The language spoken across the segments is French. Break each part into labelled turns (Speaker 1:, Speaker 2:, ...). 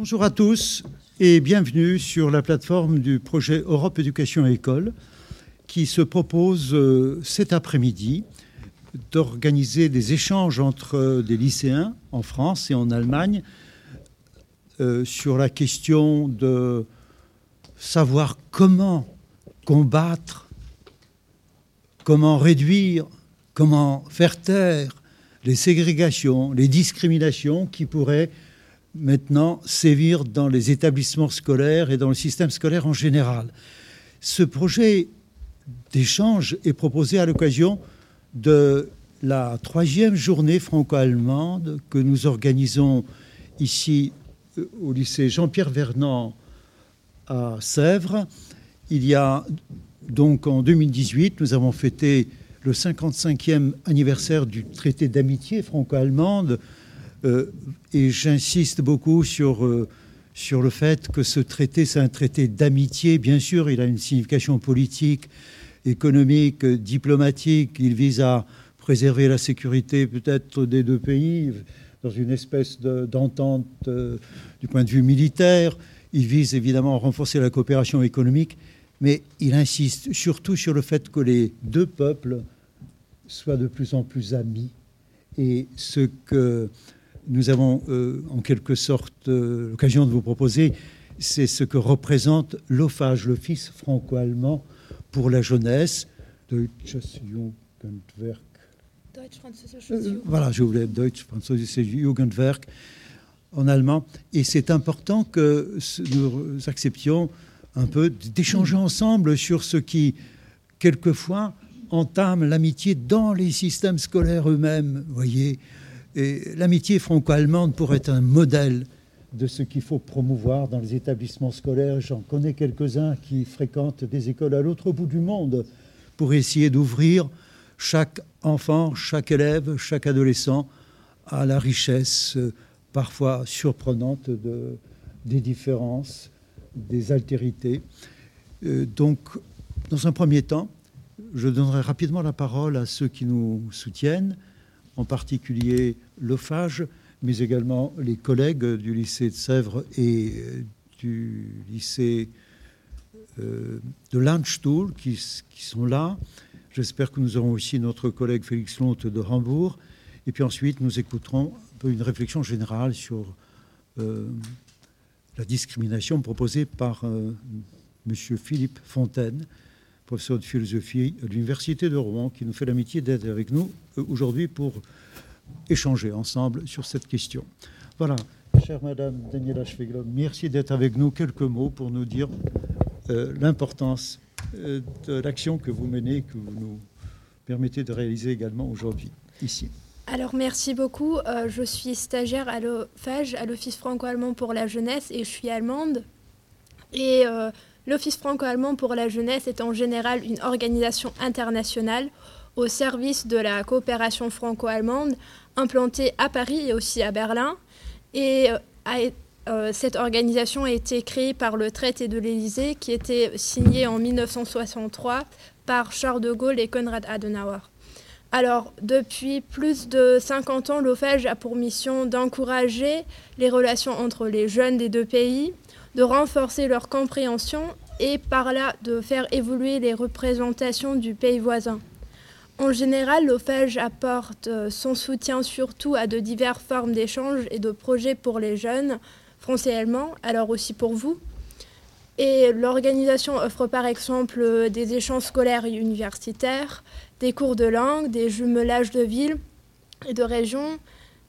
Speaker 1: Bonjour à tous et bienvenue sur la plateforme du projet Europe Éducation et École qui se propose euh, cet après-midi d'organiser des échanges entre des lycéens en France et en Allemagne euh, sur la question de savoir comment combattre, comment réduire, comment faire taire les ségrégations, les discriminations qui pourraient maintenant sévir dans les établissements scolaires et dans le système scolaire en général. Ce projet d'échange est proposé à l'occasion de la troisième journée franco-allemande que nous organisons ici euh, au lycée Jean-Pierre Vernant à Sèvres. Il y a donc en 2018, nous avons fêté le 55e anniversaire du traité d'amitié franco-allemande et j'insiste beaucoup sur, euh, sur le fait que ce traité, c'est un traité d'amitié. Bien sûr, il a une signification politique, économique, diplomatique. Il vise à préserver la sécurité peut-être des deux pays dans une espèce d'entente euh, du point de vue militaire. Il vise évidemment à renforcer la coopération économique, mais il insiste surtout sur le fait que les deux peuples soient de plus en plus amis. Et ce que nous avons euh, en quelque sorte euh, l'occasion de vous proposer, c'est ce que représente l'OFAGE, l'Office franco-allemand pour la jeunesse, Deutsches Jugendwerk. Euh, voilà, je voulais Deutsch, Französisches Jugendwerk en allemand. Et c'est important que nous acceptions un peu d'échanger ensemble sur ce qui, quelquefois, entame l'amitié dans les systèmes scolaires eux-mêmes. voyez, l'amitié franco-allemande pourrait être un modèle de ce qu'il faut promouvoir dans les établissements scolaires. J'en connais quelques-uns qui fréquentent des écoles à l'autre bout du monde pour essayer d'ouvrir chaque enfant, chaque élève, chaque adolescent à la richesse euh, parfois surprenante de, des différences, des altérités. Euh, donc, dans un premier temps, je donnerai rapidement la parole à ceux qui nous soutiennent, en particulier l'OFAGE, mais également les collègues du lycée de Sèvres et euh, du lycée euh, de Landstuhl qui, sont là. J'espère que nous aurons aussi notre collègue Félix Lonte de Hambourg. Et puis ensuite, nous écouterons une réflexion générale sur euh, la discrimination proposée par M. Philippe Fontaine, professeur de philosophie à l'Université de Rouen, qui nous fait l'amitié d'être avec nous aujourd'hui pour échanger ensemble sur cette question. Voilà, chère Madame Daniela Schwegler, merci d'être avec nous. Quelques mots pour nous dire euh, l'importance euh, de l'action que vous menez, que vous nous permettez de réaliser également aujourd'hui, ici.
Speaker 2: Alors merci beaucoup. Euh, je suis stagiaire à à l'Office franco-allemand pour la jeunesse, et je suis allemande. Et l'Office franco-allemand pour la jeunesse est en général une organisation internationale au service de la coopération franco-allemande implantée à Paris et aussi à Berlin. Et euh, euh, cette organisation a été créée par le traité de l'Élysée qui était signé en 1963 par Charles de Gaulle et Konrad Adenauer. Alors, depuis plus de 50 ans, l'OFAGE a pour mission d'encourager les relations entre les jeunes des deux pays, de renforcer leur compréhension et par là de faire évoluer les représentations du pays voisin. En général, l'OFAGE apporte euh, son soutien surtout à de diverses formes d'échanges et de projets pour les jeunes, français et allemands, alors aussi pour vous. Et l'organisation offre par exemple euh, des échanges scolaires et universitaires, des cours de langue, des jumelages de villes et de régions,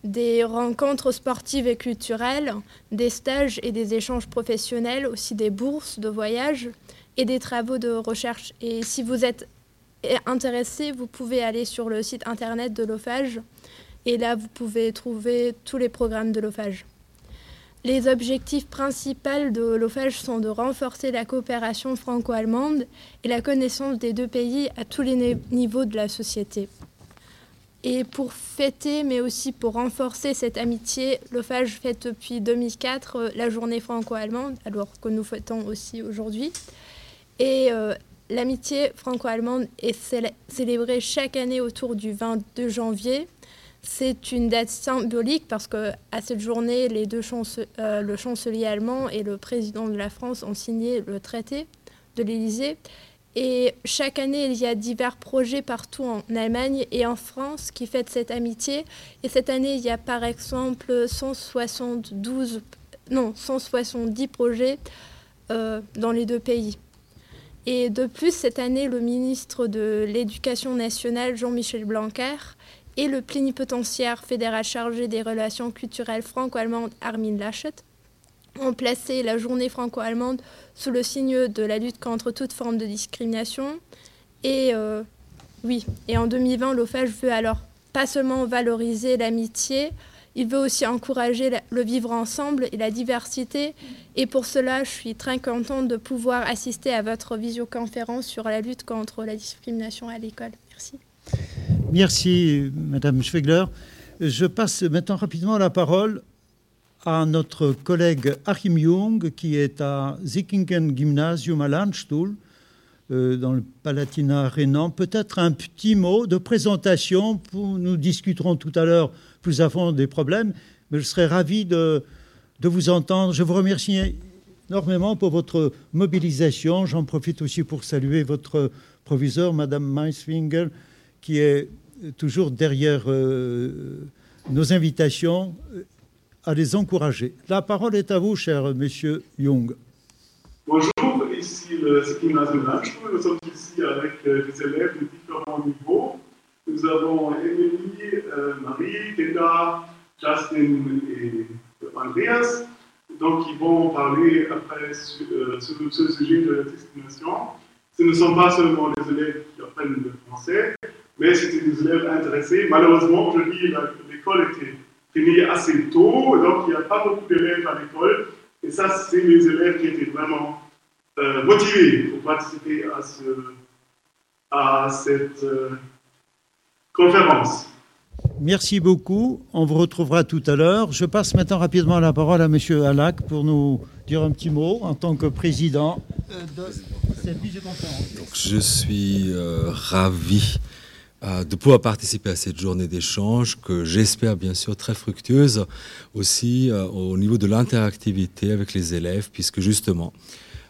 Speaker 2: des rencontres sportives et culturelles, des stages et des échanges professionnels, aussi des bourses de voyage et des travaux de recherche. Et si vous êtes intéressé, vous pouvez aller sur le site internet de l'OFAGE et là vous pouvez trouver tous les programmes de l'OFAGE. Les objectifs principaux de l'OFAGE sont de renforcer la coopération franco-allemande et la connaissance des deux pays à tous les niveaux de la société. Et pour fêter, mais aussi pour renforcer cette amitié, l'OFAGE fête depuis 2004 euh, la journée franco-allemande, alors que nous fêtons aussi aujourd'hui. Et euh, L'amitié franco-allemande est célébrée chaque année autour du 22 janvier. C'est une date symbolique parce que à cette journée, les deux euh, le chancelier allemand et le président de la France ont signé le traité de l'Élysée. Et chaque année, il y a divers projets partout en Allemagne et en France qui fêtent cette amitié. Et cette année, il y a par exemple 172, non, 170 projets euh, dans les deux pays. Et de plus, cette année, le ministre de l'Éducation nationale, Jean-Michel Blanquer, et le plénipotentiaire fédéral chargé des relations culturelles franco-allemandes, Armin Laschet, ont placé la journée franco-allemande sous le signe de la lutte contre toute forme de discrimination. Et euh, oui, et en 2020, l'OFAGE veut alors pas seulement valoriser l'amitié, il veut aussi encourager le vivre ensemble et la diversité. Et pour cela, je suis très contente de pouvoir assister à votre visioconférence sur la lutte contre la discrimination à l'école. Merci.
Speaker 1: Merci, Madame Schwegler. Je passe maintenant rapidement la parole à notre collègue Achim Jung, qui est à Sickingen Gymnasium à Landstuhl, euh, dans le Palatinat rhénan. Peut-être un petit mot de présentation. nous discuterons tout à l'heure plus à des problèmes, mais je serais ravi de, vous entendre. Je vous remercie énormément pour votre mobilisation. J'en profite aussi pour saluer votre proviseur, Madame Meisfinger, qui est toujours derrière euh, nos invitations à les encourager. La parole est à vous, cher monsieur Young.
Speaker 3: Bonjour, ici le gymnasium Nous sommes ici avec euh, des élèves de différents niveaux. Nous avons Émilie, euh, Marie, Tenda, Justin et Andreas. Donc, ils vont parler après sur, ce sujet de la discrimination. Ce ne sont pas seulement les élèves qui apprennent le français, mais c'était des élèves intéressés. Malheureusement, dis l'école était finie assez tôt, donc il n'y a pas beaucoup d'élèves à l'école. Et ça, c'est les élèves qui étaient vraiment euh, motivés pour participer à, ce, à cette euh, conférence.
Speaker 1: Merci beaucoup. On vous retrouvera tout à l'heure. Je passe maintenant rapidement la parole à M. Alac pour nous dire un petit mot en tant que président euh, de cette visioconférence.
Speaker 4: Donc, je suis ravi de pouvoir participer à cette journée d'échange que j'espère bien sûr très fructueuse aussi euh, au niveau de l'interactivité avec les élèves puisque justement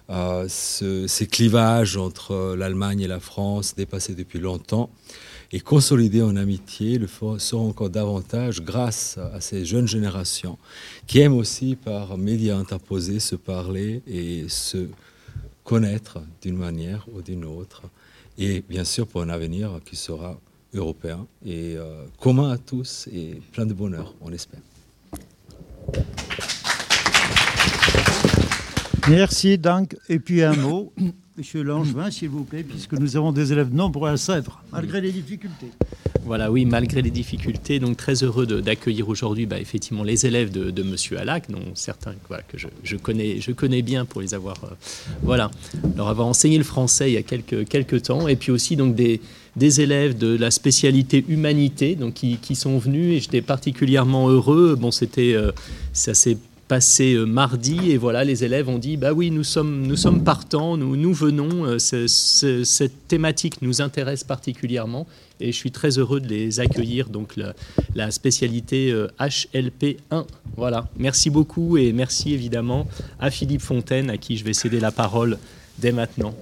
Speaker 4: euh, ces clivages entre l'Allemagne et la France dépassés depuis longtemps et consolidés en amitié le seront encore davantage grâce à ces jeunes générations qui aiment aussi par médias interposés se parler et se connaître d'une manière ou d'une autre et bien sûr pour un avenir qui sera européen et euh, commun à tous et plein de bonheur, on l'espère.
Speaker 1: Merci, Dank. Et puis un mot, Monsieur Langevin, s'il vous plaît, puisque nous avons des élèves nombreux à Sèvres, malgré les difficultés.
Speaker 5: Voilà, oui, malgré les difficultés, donc très heureux d'accueillir aujourd'hui bah, effectivement les élèves de, de Monsieur Alac, dont certains que je, connais, je connais bien pour les avoir, euh, voilà, leur avoir enseigné le français il y a quelques, quelques temps, et puis aussi donc des, des élèves de la spécialité humanité, donc qui, qui sont venus, et j'étais particulièrement heureux. Bon, c'était, euh, ça s'est passé euh, mardi et voilà les élèves ont dit bah oui nous sommes nous sommes partants nous nous venons euh, cette thématique nous intéresse particulièrement et je suis très heureux de les accueillir donc la, spécialité HLP euh, 1 voilà. Merci beaucoup et merci évidemment à Philippe Fontaine à qui je vais céder la parole dès maintenant.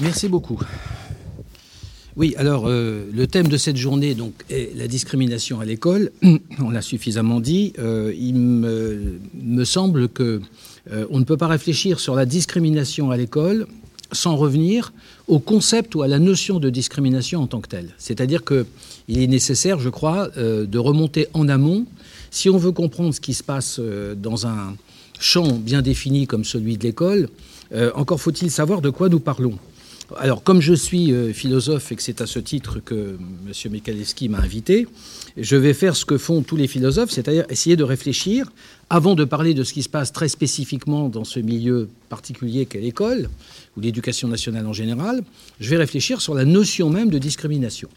Speaker 6: Merci beaucoup oui, alors euh, le thème de cette journée donc, est la discrimination à l'école. On l'a suffisamment dit. Euh, il me, semble que euh, on ne peut pas réfléchir sur la discrimination à l'école sans revenir au concept ou à la notion de discrimination en tant que telle. C'est-à-dire qu'il est nécessaire, je crois, de remonter en amont si on veut comprendre ce qui se passe dans un champ bien défini comme celui de l'école. encore faut-il savoir de quoi nous parlons. Alors, comme je suis euh, philosophe et que c'est à ce titre que M. Michalewski m'a invité, je vais faire ce que font tous les philosophes, c'est-à-dire essayer de réfléchir, avant de parler de ce qui se passe très spécifiquement dans ce milieu particulier qu'est l'école, ou l'éducation nationale en général, je vais réfléchir sur la notion même de discrimination,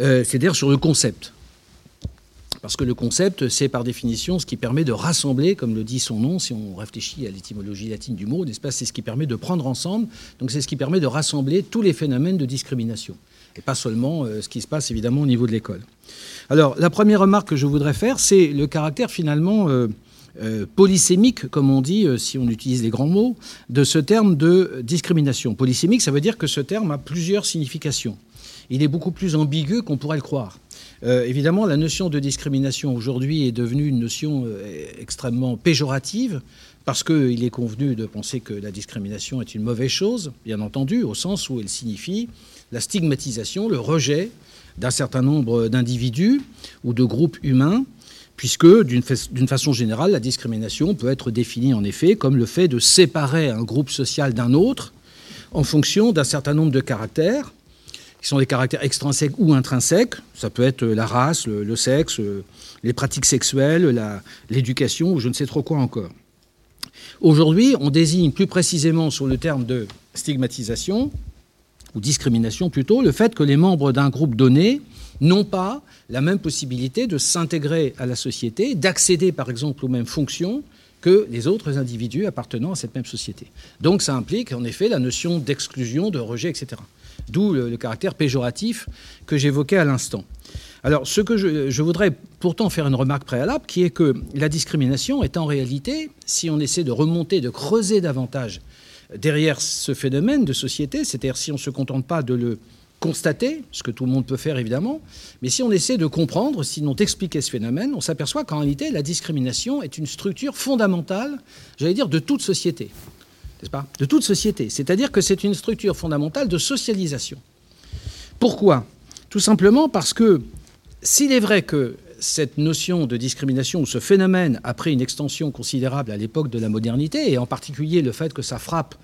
Speaker 6: euh, c'est-à-dire sur le concept. Parce que le concept, c'est par définition ce qui permet de rassembler, comme le dit son nom, si on réfléchit à l'étymologie latine du mot, n'est-ce pas C'est ce qui permet de prendre ensemble, donc c'est ce qui permet de rassembler tous les phénomènes de discrimination. Et pas seulement euh, ce qui se passe évidemment au niveau de l'école. Alors, la première remarque que je voudrais faire, c'est le caractère finalement euh, euh, polysémique, comme on dit, si on utilise les grands mots, de ce terme de discrimination. Polysémique, ça veut dire que ce terme a plusieurs significations. Il est beaucoup plus ambigu qu'on pourrait le croire. Euh, évidemment, la notion de discrimination aujourd'hui est devenue une notion euh, extrêmement péjorative parce qu'il est convenu de penser que la discrimination est une mauvaise chose, bien entendu, au sens où elle signifie la stigmatisation, le rejet d'un certain nombre d'individus ou de groupes humains, puisque d'une façon générale, la discrimination peut être définie en effet comme le fait de séparer un groupe social d'un autre en fonction d'un certain nombre de caractères, qui sont des caractères extrinsèques ou intrinsèques. Ça peut être la race, le, sexe, les pratiques sexuelles, l'éducation ou je ne sais trop quoi encore. Aujourd'hui, on désigne plus précisément sur le terme de stigmatisation, ou discrimination plutôt, le fait que les membres d'un groupe donné n'ont pas la même possibilité de s'intégrer à la société, d'accéder par exemple aux mêmes fonctions que les autres individus appartenant à cette même société. Donc ça implique en effet la notion d'exclusion, de rejet, etc. D'où le, caractère péjoratif que j'évoquais à l'instant. Alors, ce que je, voudrais pourtant faire une remarque préalable, qui est que la discrimination est en réalité, si on essaie de remonter, de creuser davantage derrière ce phénomène de société, c'est-à-dire si on ne se contente pas de le constater, ce que tout le monde peut faire évidemment, mais si on essaie de comprendre, sinon d'expliquer ce phénomène, on s'aperçoit qu'en réalité, la discrimination est une structure fondamentale, j'allais dire, de toute société De toute société. C'est-à-dire que c'est une structure fondamentale de socialisation. Pourquoi? Tout simplement parce que s'il est vrai que cette notion de discrimination ou ce phénomène a pris une extension considérable à l'époque de la modernité, et en particulier le fait que ça frappe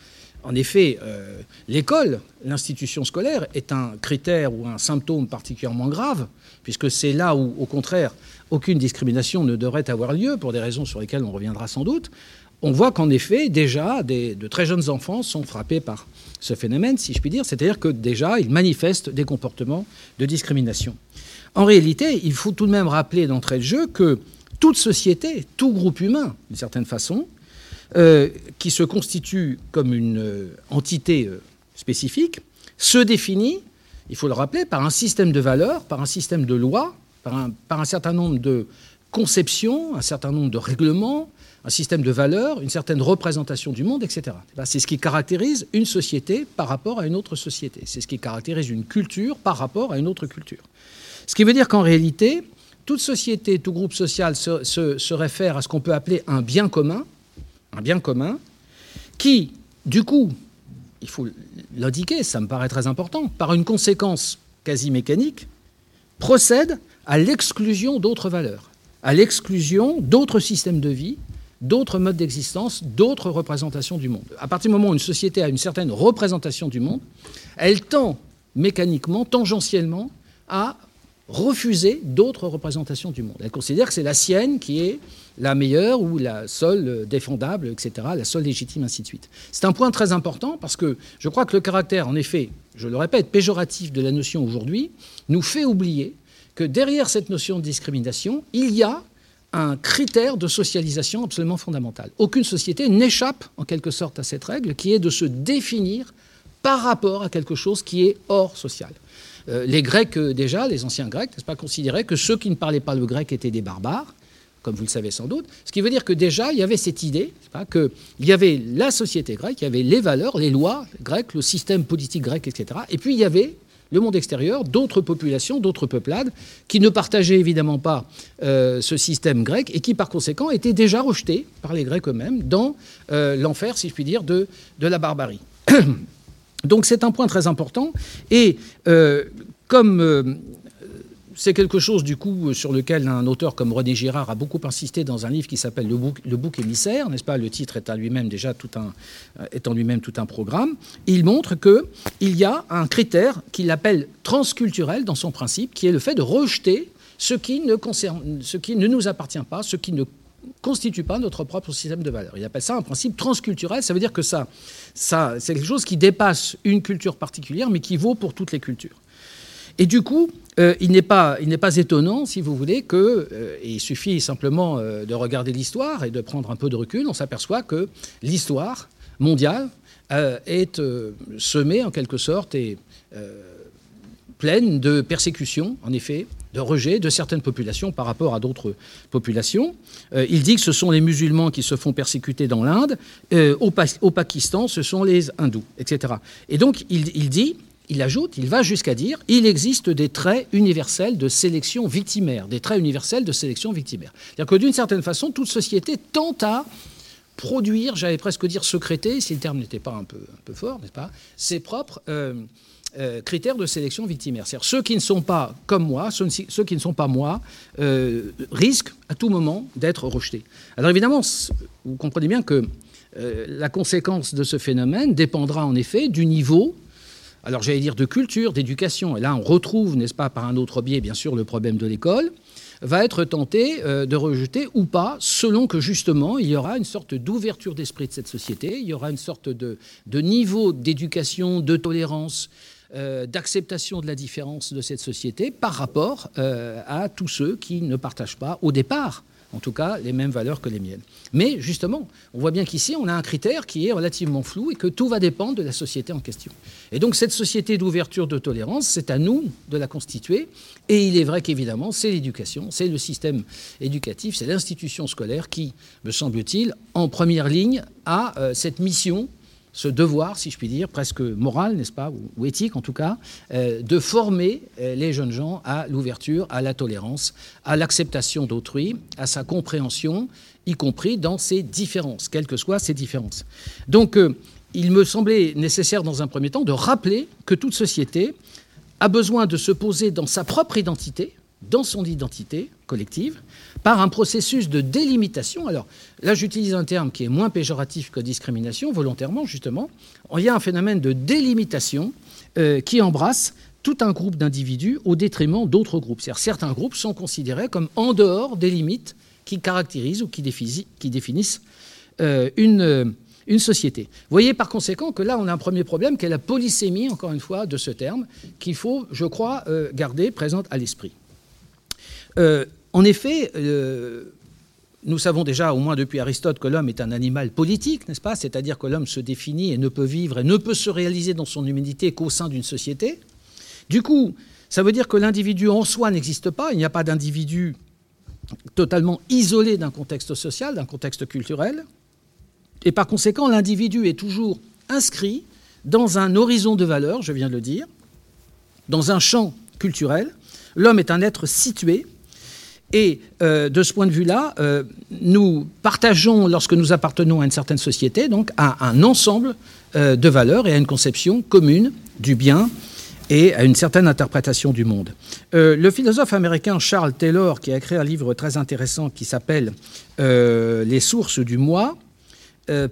Speaker 6: en effet, euh, l'école, l'institution scolaire, est un critère ou un symptôme particulièrement grave, puisque c'est là où, au contraire, aucune discrimination ne devrait avoir lieu, pour des raisons sur lesquelles on reviendra sans doute on voit qu'en effet, déjà, de très jeunes enfants sont frappés par ce phénomène, si je puis dire, c'est-à-dire que déjà, ils manifestent des comportements de discrimination. En réalité, il faut tout de même rappeler d'entrée de jeu que toute société, tout groupe humain, d'une certaine façon, euh, qui se constitue comme une euh, entité euh, spécifique, se définit, il faut le rappeler, par un système de valeurs, par un système de lois, par un certain nombre de conceptions, un certain nombre de règlements, un système de valeurs, une certaine représentation du monde, etc. C'est ce qui caractérise une société par rapport à une autre société. C'est ce qui caractérise une culture par rapport à une autre culture. Ce qui veut dire qu'en réalité, toute société, tout groupe social se, réfère à ce qu'on peut appeler un bien commun, un bien commun, qui, du coup, il faut l'indiquer, ça me paraît très important, par une conséquence quasi mécanique, procède à l'exclusion d'autres valeurs, à l'exclusion d'autres systèmes de vie, d'autres modes d'existence, d'autres représentations du monde. À partir du moment où une société a une certaine représentation du monde, elle tend mécaniquement, tangentiellement, à refuser d'autres représentations du monde. Elle considère que c'est la sienne qui est la meilleure ou la seule défendable, etc., la seule légitime, ainsi de suite. C'est un point très important parce que je crois que le caractère, en effet, je le répète, péjoratif de la notion aujourd'hui, nous fait oublier que derrière cette notion de discrimination, il y a un critère de socialisation absolument fondamental. Aucune société n'échappe en quelque sorte à cette règle qui est de se définir par rapport à quelque chose qui est hors social. Euh, les Grecs, euh, déjà, les anciens Grecs, n'est-ce pas, considéraient que ceux qui ne parlaient pas le grec étaient des barbares, comme vous le savez sans doute. Ce qui veut dire que déjà, il y avait cette idée qu'il y avait la société grecque, il y avait les valeurs, les lois grecques, le système politique grec, etc. Et puis il y avait le monde extérieur, d'autres populations, d'autres peuplades, qui ne partageaient évidemment pas euh, ce système grec et qui, par conséquent, étaient déjà rejetés par les Grecs eux-mêmes dans euh, l'enfer, si je puis dire, de, de la barbarie. Donc c'est un point très important. Et euh, comme c'est quelque chose, du coup, sur lequel un auteur comme René Girard a beaucoup insisté dans un livre qui s'appelle Le bouc, émissaire, n'est-ce pas? Le titre est, lui-même déjà tout un, euh, est en lui-même tout un programme. Il montre qu'il y a un critère qu'il appelle transculturel dans son principe, qui est le fait de rejeter ce qui ne, concerne, ce qui ne nous appartient pas, ce qui ne constitue pas notre propre système de valeurs. Il appelle ça un principe transculturel. Ça veut dire que ça, ça c'est quelque chose qui dépasse une culture particulière, mais qui vaut pour toutes les cultures. Et du coup, euh, il n'est pas, étonnant, si vous voulez, que, euh, il suffit simplement euh, de regarder l'histoire et de prendre un peu de recul, on s'aperçoit que l'histoire mondiale est semée en quelque sorte et pleine de persécutions, en effet, de rejet de certaines populations par rapport à d'autres populations. il dit que ce sont les musulmans qui se font persécuter dans l'Inde, au, Pakistan, ce sont les hindous, etc. Et donc, il dit il ajoute, il va jusqu'à dire, il existe des traits universels de sélection victimaire, des traits universels de sélection victimaire. C'est-à-dire que d'une certaine façon, toute société tente à produire, j'allais presque dire secréter, si le terme n'était pas un peu, fort, n'est-ce pas, ses propres euh, euh, critères de sélection victimaire. C'est-à-dire ceux qui ne sont pas comme moi, ceux, qui ne sont pas moi, euh, risquent à tout moment d'être rejetés. Alors évidemment, vous comprenez bien que la conséquence de ce phénomène dépendra en effet du niveau alors j'allais dire de culture, d'éducation, et là on retrouve, n'est-ce pas, par un autre biais, bien sûr, le problème de l'école, va être tenté euh, de rejeter ou pas, selon que justement il y aura une sorte d'ouverture d'esprit de cette société, il y aura une sorte de, niveau d'éducation, de tolérance, euh, d'acceptation de la différence de cette société par rapport euh, à tous ceux qui ne partagent pas au départ en tout cas les mêmes valeurs que les miennes. Mais justement, on voit bien qu'ici, on a un critère qui est relativement flou et que tout va dépendre de la société en question. Et donc cette société d'ouverture, de tolérance, c'est à nous de la constituer. Et il est vrai qu'évidemment, c'est l'éducation, c'est le système éducatif, c'est l'institution scolaire qui, me semble-t-il, en première ligne, a euh, cette mission ce devoir, si je puis dire, presque moral, n'est-ce pas, ou, éthique en tout cas, euh, de former euh, les jeunes gens à l'ouverture, à la tolérance, à l'acceptation d'autrui, à sa compréhension, y compris dans ses différences, quelles que soient ces différences. Donc, euh, il me semblait nécessaire dans un premier temps de rappeler que toute société a besoin de se poser dans sa propre identité, dans son identité collective, par un processus de délimitation. Alors là, j'utilise un terme qui est moins péjoratif que discrimination, volontairement justement. Il y a un phénomène de délimitation euh, qui embrasse tout un groupe d'individus au détriment d'autres groupes. Certains groupes sont considérés comme en dehors des limites qui caractérisent ou qui, définissent euh, une, une société. Vous voyez par conséquent que là, on a un premier problème qui est la polysémie, encore une fois, de ce terme, qu'il faut, je crois, euh, garder présente à l'esprit. Euh, en effet, euh, nous savons déjà, au moins depuis Aristote, que l'homme est un animal politique, n'est-ce pas? C'est-à-dire que l'homme se définit et ne peut vivre et ne peut se réaliser dans son humanité qu'au sein d'une société. Du coup, ça veut dire que l'individu en soi n'existe pas, il n'y a pas d'individu totalement isolé d'un contexte social, d'un contexte culturel. Et par conséquent, l'individu est toujours inscrit dans un horizon de valeurs, je viens de le dire, dans un champ culturel. L'homme est un être situé et euh, de ce point de vue-là, euh, nous partageons, lorsque nous appartenons à une certaine société, donc à un ensemble euh, de valeurs et à une conception commune du bien et à une certaine interprétation du monde. le philosophe américain Charles Taylor, qui a écrit un livre très intéressant qui s'appelle Les sources du moi,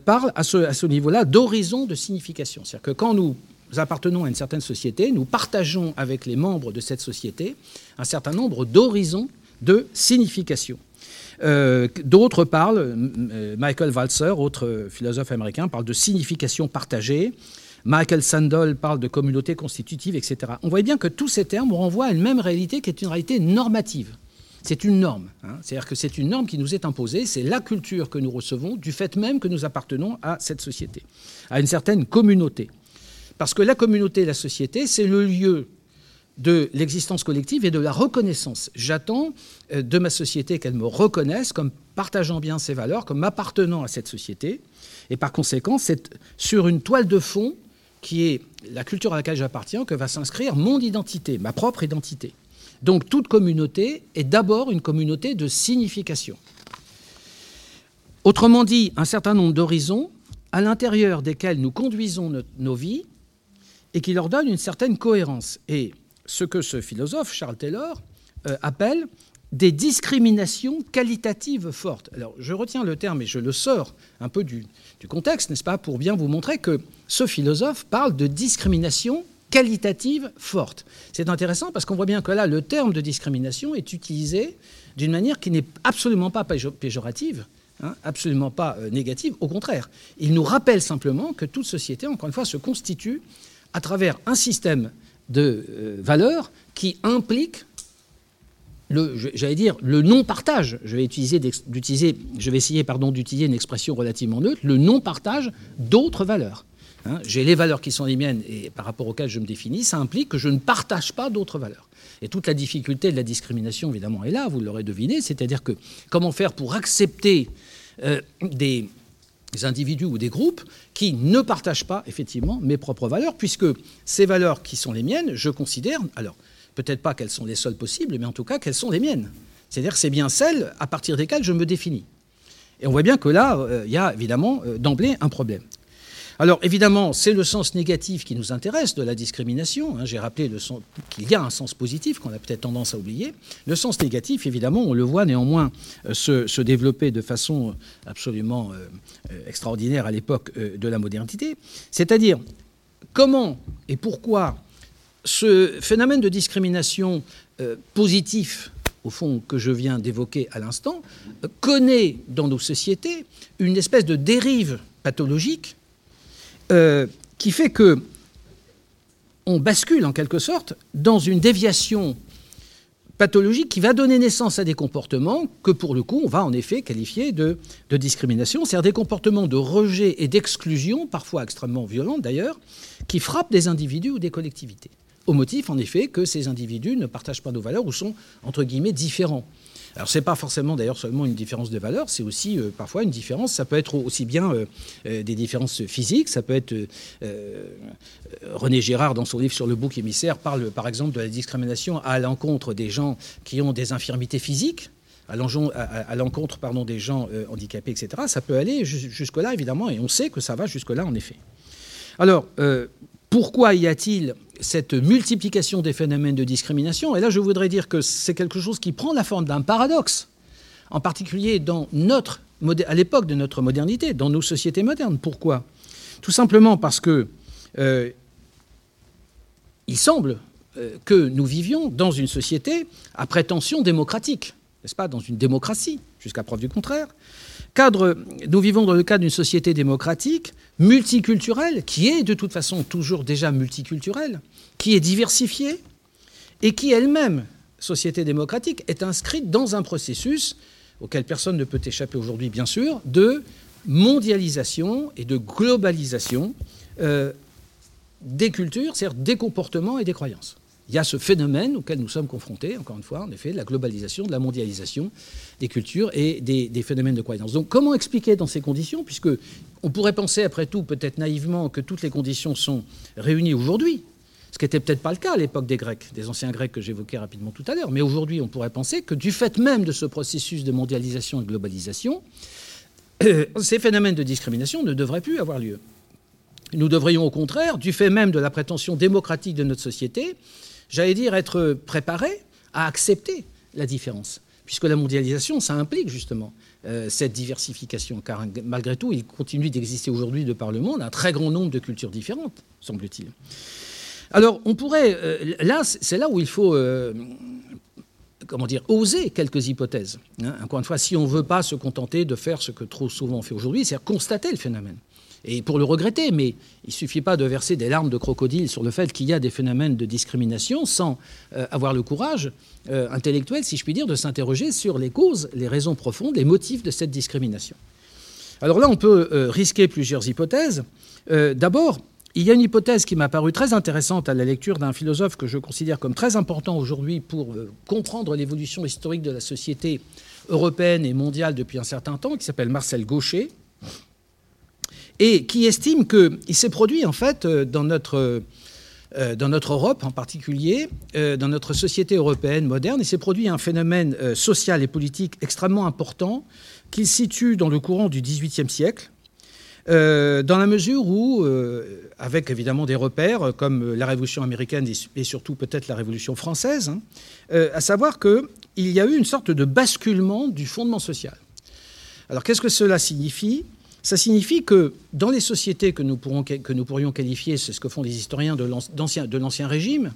Speaker 6: parle à ce, niveau-là d'horizon de signification. C'est-à-dire que quand nous appartenons à une certaine société, nous partageons avec les membres de cette société un certain nombre d'horizons de signification. Euh, d'autres parlent, Michael Walzer, autre philosophe américain, parle de signification partagée. Michael Sandel parle de communauté constitutive, etc. On voit bien que tous ces termes renvoient à une même réalité qui est une réalité normative. C'est une norme. Hein. C'est-à-dire que c'est une norme qui nous est imposée, c'est la culture que nous recevons du fait même que nous appartenons à cette société, à une certaine communauté. Parce que la communauté, la société, c'est le lieu de l'existence collective et de la reconnaissance. J'attends euh, de ma société qu'elle me reconnaisse comme partageant bien ses valeurs, comme appartenant à cette société. Et par conséquent, c'est sur une toile de fond qui est la culture à laquelle j'appartiens que va s'inscrire mon identité, ma propre identité. Donc toute communauté est d'abord une communauté de signification. Autrement dit, un certain nombre d'horizons à l'intérieur desquels nous conduisons nos vies et qui leur donnent une certaine cohérence. Et ce que ce philosophe, Charles Taylor, euh, appelle des discriminations qualitatives fortes. Alors, je retiens le terme et je le sors un peu du, contexte, n'est-ce pas, pour bien vous montrer que ce philosophe parle de discrimination qualitative forte. C'est intéressant parce qu'on voit bien que là, le terme de discrimination est utilisé d'une manière qui n'est absolument pas péjorative, hein, absolument pas euh, négative, au contraire. Il nous rappelle simplement que toute société, encore une fois, se constitue à travers un système de euh, valeurs qui impliquent j'allais dire, le non-partage. Je vais, je vais essayer d'utiliser une expression relativement neutre, le non-partage d'autres valeurs. Hein. J'ai les valeurs qui sont les miennes et par rapport auxquelles je me définis, ça implique que je ne partage pas d'autres valeurs. Et toute la difficulté de la discrimination, évidemment, est là, vous l'aurez deviné, c'est-à-dire que comment faire pour accepter euh, des, individus ou des groupes qui ne partagent pas, effectivement, mes propres valeurs, puisque ces valeurs qui sont les miennes, je considère, alors, peut-être pas qu'elles sont les seules possibles, mais en tout cas qu'elles sont les miennes. C'est-à-dire que c'est bien celles à partir desquelles je me définis. Et on voit bien que là, euh, il y a évidemment euh, d'emblée un problème. Alors évidemment, c'est le sens négatif qui nous intéresse de la discrimination. Hein. J'ai rappelé qu'il y a un sens positif qu'on a peut-être tendance à oublier. Le sens négatif, évidemment, on le voit néanmoins euh, se, développer de façon absolument extraordinaire à l'époque de la modernité. C'est-à-dire comment et pourquoi ce phénomène de discrimination euh, positif, au fond, que je viens d'évoquer à l'instant, connaît dans nos sociétés une espèce de dérive pathologique euh, qui fait que on bascule en quelque sorte dans une déviation pathologique qui va donner naissance à des comportements que pour le coup on va en effet qualifier de, de discrimination, c'est-à-dire des comportements de rejet et d'exclusion, parfois extrêmement violents d'ailleurs, qui frappent des individus ou des collectivités au motif, en effet, que ces individus ne partagent pas nos valeurs ou sont, entre guillemets, différents. Alors, ce n'est pas forcément d'ailleurs seulement une différence de valeur, c'est aussi euh, parfois une différence. Ça peut être aussi bien euh, euh, des différences physiques, ça peut être. René Girard, dans son livre sur le bouc émissaire, parle par exemple de la discrimination à l'encontre des gens qui ont des infirmités physiques à l'encontre pardon, des gens handicapés, etc. Ça peut aller jusque-là, évidemment, et on sait que ça va jusque-là, en effet. Alors, pourquoi y a-t-il cette multiplication des phénomènes de discrimination? Et là, je voudrais dire que c'est quelque chose qui prend la forme d'un paradoxe, en particulier à l'époque de notre modernité, dans nos sociétés modernes. Pourquoi? Tout simplement parce que euh, il semble euh, que nous vivions dans une société à prétention démocratique, n'est-ce pas, dans une démocratie, jusqu'à preuve du contraire, nous vivons dans le cadre d'une société démocratique, multiculturelle, qui est de toute façon toujours déjà multiculturelle, qui est diversifiée, et qui elle-même, société démocratique, est inscrite dans un processus auquel personne ne peut échapper aujourd'hui, bien sûr, de mondialisation et de globalisation euh, des cultures, c'est-à-dire des comportements et des croyances il y a ce phénomène auquel nous sommes confrontés, encore une fois, en effet, de la globalisation, de la mondialisation des cultures et des, phénomènes de croyance. Donc comment expliquer dans ces conditions, puisque on pourrait penser, après tout, peut-être naïvement, que toutes les conditions sont réunies aujourd'hui, ce qui n'était peut-être pas le cas à l'époque des Grecs, des anciens Grecs que j'évoquais rapidement tout à l'heure, mais aujourd'hui on pourrait penser que du fait même de ce processus de mondialisation et de globalisation, ces phénomènes de discrimination ne devraient plus avoir lieu. Nous devrions au contraire, du fait même de la prétention démocratique de notre société, j'allais dire, être préparé à accepter la différence. Puisque la mondialisation, ça implique justement euh, cette diversification. Car malgré tout, il continue d'exister aujourd'hui de par le monde un très grand nombre de cultures différentes, semble-t-il. Alors, on pourrait. Euh, là, c'est là où il faut. Euh, comment dire, oser quelques hypothèses. Hein. Encore une fois, si on ne veut pas se contenter de faire ce que trop souvent on fait aujourd'hui, c'est-à-dire constater le phénomène et pour le regretter, mais il ne suffit pas de verser des larmes de crocodile sur le fait qu'il y a des phénomènes de discrimination sans euh, avoir le courage euh, intellectuel, si je puis dire, de s'interroger sur les causes, les raisons profondes, les motifs de cette discrimination. Alors là, on peut euh, risquer plusieurs hypothèses. D'abord, il y a une hypothèse qui m'a paru très intéressante à la lecture d'un philosophe que je considère comme très important aujourd'hui pour comprendre l'évolution historique de la société européenne et mondiale depuis un certain temps, qui s'appelle Marcel Gaucher, et qui estime qu'il s'est produit en fait euh, dans notre, euh, dans notre Europe en particulier, euh, dans notre société européenne moderne, il s'est produit un phénomène social et politique extrêmement important qui se situe dans le courant du XVIIIe siècle, dans la mesure où, avec évidemment des repères comme la Révolution américaine et surtout peut-être la Révolution française, hein, à savoir qu'il y a eu une sorte de basculement du fondement social. Alors qu'est-ce que cela signifie? Ça signifie que dans les sociétés que nous, pourrions qualifier, c'est ce que font les historiens de l'ancien régime,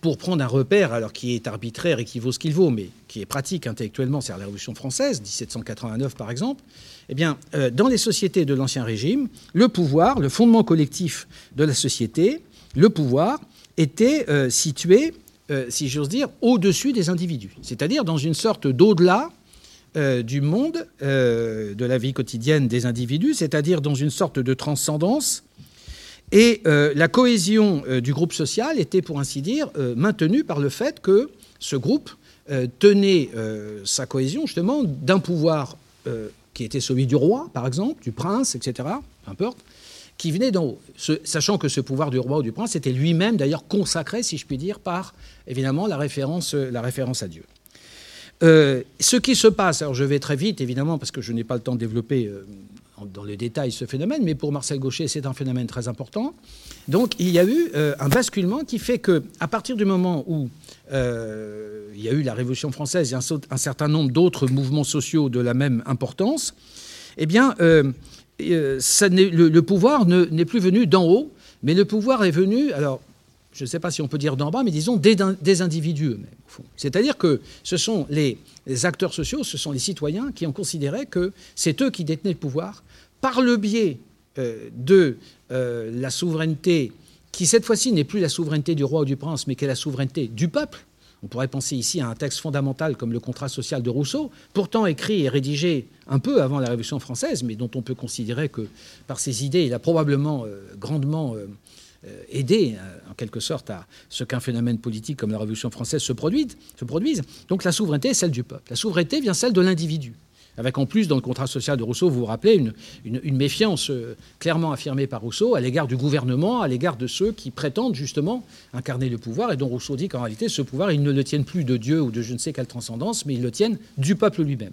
Speaker 6: pour prendre un repère, alors qui est arbitraire et qui vaut ce qu'il vaut, mais qui est pratique intellectuellement, c'est la Révolution française, 1789 par exemple, eh euh, dans les sociétés de l'Ancien Régime, le pouvoir, le fondement collectif de la société, le pouvoir, était situé, si j'ose dire, au-dessus des individus, c'est-à-dire dans une sorte d'au-delà du monde, de la vie quotidienne des individus, c'est-à-dire dans une sorte de transcendance. Et la cohésion du groupe social était, pour ainsi dire, maintenue par le fait que ce groupe tenait sa cohésion justement d'un pouvoir qui était celui du roi, par exemple, du prince, etc., peu importe, qui venait d'en haut. sachant que ce pouvoir du roi ou du prince était lui-même d'ailleurs consacré, si je puis dire, par évidemment la référence, la référence à Dieu. Euh, ce qui se passe, alors je vais très vite évidemment parce que je n'ai pas le temps de développer euh, dans les détails ce phénomène, mais pour Marcel Gaucher c'est un phénomène très important. Donc il y a eu euh, un basculement qui fait que à partir du moment où il y a eu la Révolution française et un, certain nombre d'autres mouvements sociaux de la même importance, eh bien, euh, le, pouvoir n'est plus venu d'en haut, mais le pouvoir est venu, alors, je ne sais pas si on peut dire d'en bas, mais disons des, individus eux-mêmes, C'est-à-dire que ce sont les, acteurs sociaux, ce sont les citoyens qui ont considéré que c'est eux qui détenaient le pouvoir par le biais euh, de la souveraineté qui cette fois-ci n'est plus la souveraineté du roi ou du prince, mais qui est la souveraineté du peuple. On pourrait penser ici à un texte fondamental comme le contrat social de Rousseau, pourtant écrit et rédigé un peu avant la Révolution française, mais dont on peut considérer que par ses idées, il a probablement euh, grandement euh, euh, aidé, en quelque sorte, à ce qu'un phénomène politique comme la Révolution française se produise, se produise. Donc la souveraineté est celle du peuple. La souveraineté vient celle de l'individu avec en plus, dans le contrat social de Rousseau, vous vous rappelez, une, méfiance euh, clairement affirmée par Rousseau à l'égard du gouvernement, à l'égard de ceux qui prétendent justement incarner le pouvoir, et dont Rousseau dit qu'en réalité, ce pouvoir, ils ne le tiennent plus de Dieu ou de je ne sais quelle transcendance, mais ils le tiennent du peuple lui-même.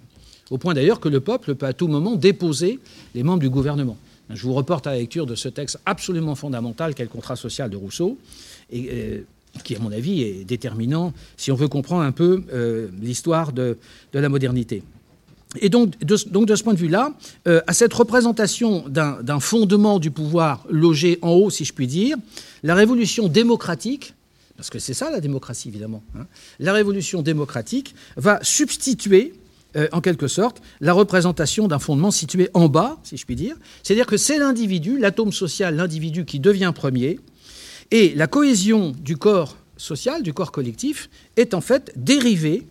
Speaker 6: Au point d'ailleurs que le peuple peut à tout moment déposer les membres du gouvernement. Je vous reporte à la lecture de ce texte absolument fondamental qu'est le contrat social de Rousseau, euh, qui, à mon avis, est déterminant si on veut comprendre un peu euh, l'histoire de la modernité. Et donc de, donc de ce point de vue-là, euh, à cette représentation d'un fondement du pouvoir logé en haut, si je puis dire, la révolution démocratique, parce que c'est ça la démocratie évidemment, hein, la révolution démocratique va substituer euh, en quelque sorte la représentation d'un fondement situé en bas, si je puis dire. C'est-à-dire que c'est l'individu, l'atome social, l'individu qui devient premier, et la cohésion du corps social, du corps collectif, est en fait dérivée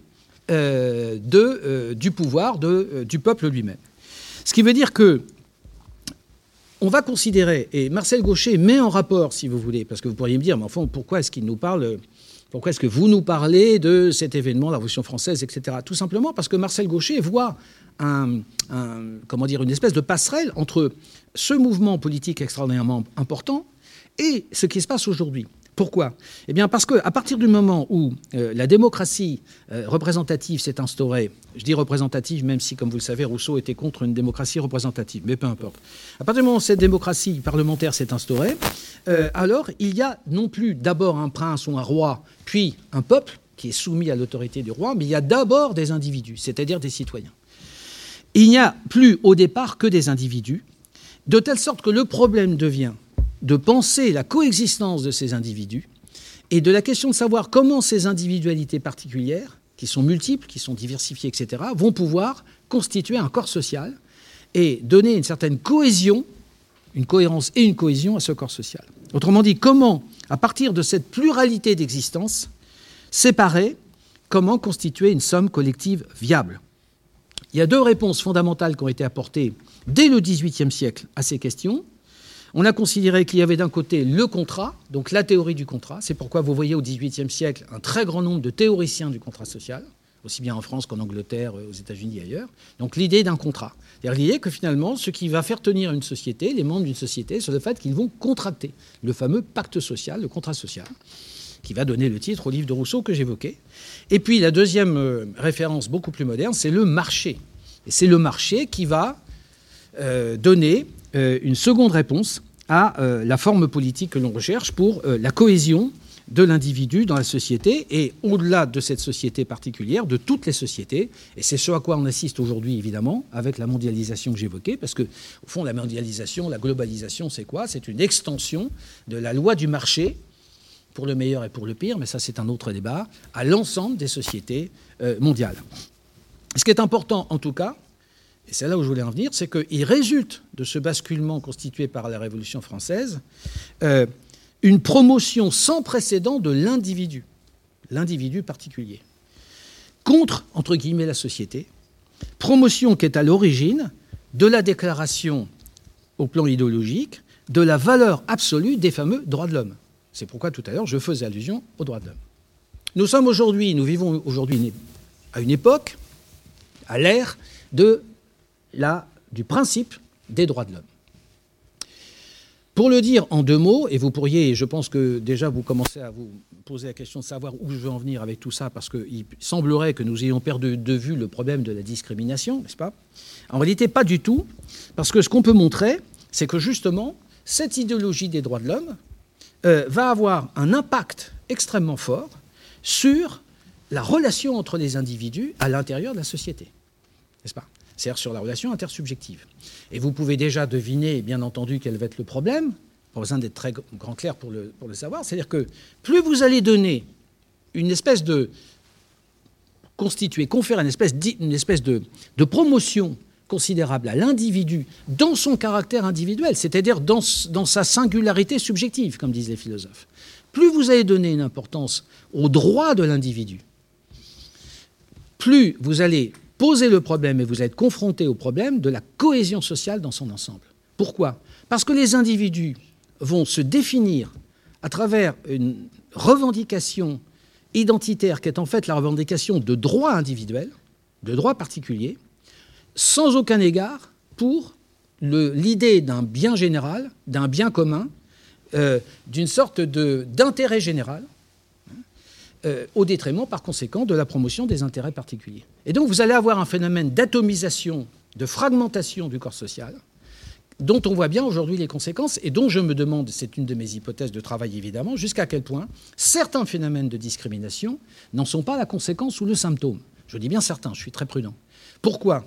Speaker 6: euh, euh, du pouvoir du peuple lui-même. Ce qui veut dire que on va considérer, et Marcel Gaucher met en rapport, si vous voulez, parce que vous pourriez me dire, mais enfin, pourquoi est-ce qu'il nous parle, pourquoi est-ce que vous nous parlez de cet événement, la Révolution française, etc. Tout simplement parce que Marcel Gaucher voit une espèce de passerelle entre ce mouvement politique extraordinairement important et ce qui se passe aujourd'hui. Pourquoi? Eh bien parce qu'à partir du moment où euh, la démocratie euh, représentative s'est instaurée, je dis représentative même si, comme vous le savez, Rousseau était contre une démocratie représentative, mais peu importe. À partir du moment où cette démocratie parlementaire s'est instaurée, euh, alors il y a non plus d'abord un prince ou un roi, puis un peuple qui est soumis à l'autorité du roi, mais il y a d'abord des individus, c'est-à-dire des citoyens. Il n'y a plus au départ que des individus, de telle sorte que le problème devient de penser la coexistence de ces individus et de la question de savoir comment ces individualités particulières, qui sont multiples, qui sont diversifiées, etc., vont pouvoir constituer un corps social et donner une certaine cohésion, une cohérence et une cohésion à ce corps social. Autrement dit, comment, à partir de cette pluralité d'existence, séparer, comment constituer une somme collective viable? Il y a deux réponses fondamentales qui ont été apportées dès le XVIIIe siècle à ces questions. On a considéré qu'il y avait d'un côté le contrat, donc la théorie du contrat. C'est pourquoi vous voyez au XVIIIe siècle un très grand nombre de théoriciens du contrat social, aussi bien en France qu'en Angleterre, aux États-Unis et ailleurs. Donc l'idée d'un contrat. C'est-à-dire l'idée que finalement, ce qui va faire tenir une société, les membres d'une société, c'est le fait qu'ils vont contracter le fameux pacte social, le contrat social, qui va donner le titre au livre de Rousseau que j'évoquais. Et puis la deuxième euh, référence beaucoup plus moderne, c'est le marché. Et c'est le marché qui va euh, donner euh, une seconde réponse à euh, la forme politique que l'on recherche pour euh, la cohésion de l'individu dans la société et au-delà de cette société particulière, de toutes les sociétés. Et c'est ce à quoi on assiste aujourd'hui, évidemment, avec la mondialisation que j'évoquais, parce que, au fond, la mondialisation, la globalisation, c'est quoi? C'est une extension de la loi du marché, pour le meilleur et pour le pire, mais ça, c'est un autre débat, à l'ensemble des sociétés mondiales. Ce qui est important, en tout cas, et c'est là où je voulais en venir, c'est qu'il résulte de ce basculement constitué par la Révolution française euh, une promotion sans précédent de l'individu, l'individu particulier, contre, entre guillemets, la société, promotion qui est à l'origine de la déclaration au plan idéologique de la valeur absolue des fameux droits de l'homme. C'est pourquoi tout à l'heure je faisais allusion aux droits de l'homme. Nous sommes aujourd'hui, nous vivons aujourd'hui à une époque, à l'ère de du principe des droits de l'homme. Pour le dire en deux mots, et vous pourriez, je pense que déjà vous commencez à vous poser la question de savoir où je veux en venir avec tout ça, parce qu'il semblerait que nous ayons perdu de vue le problème de la discrimination, n'est-ce pas? En réalité, pas du tout, parce que ce qu'on peut montrer, c'est que justement, cette idéologie des droits de l'homme euh, va avoir un impact extrêmement fort sur la relation entre les individus à l'intérieur de la société, n'est-ce pas? C'est-à-dire sur la relation intersubjective. Et vous pouvez déjà deviner, bien entendu, quel va être le problème, pas besoin d'être très grand clair pour le, savoir, c'est-à-dire que plus vous allez donner une espèce de constituer, conférer une espèce, une espèce de, de promotion considérable à l'individu dans son caractère individuel, c'est-à-dire dans, dans, sa singularité subjective, comme disent les philosophes. Plus vous allez donner une importance aux droits de l'individu, plus vous allez poser le problème et vous êtes confronté au problème de la cohésion sociale dans son ensemble. Pourquoi? Parce que les individus vont se définir à travers une revendication identitaire qui est en fait la revendication de droits individuels, de droits particuliers, sans aucun égard pour l'idée d'un bien général, d'un bien commun, euh, d'une sorte d'intérêt général, euh, au détriment, par conséquent, de la promotion des intérêts particuliers. Et donc, vous allez avoir un phénomène d'atomisation, de fragmentation du corps social, dont on voit bien aujourd'hui les conséquences et dont je me demande, c'est une de mes hypothèses de travail évidemment, jusqu'à quel point certains phénomènes de discrimination n'en sont pas la conséquence ou le symptôme. Je dis bien certains, je suis très prudent. Pourquoi?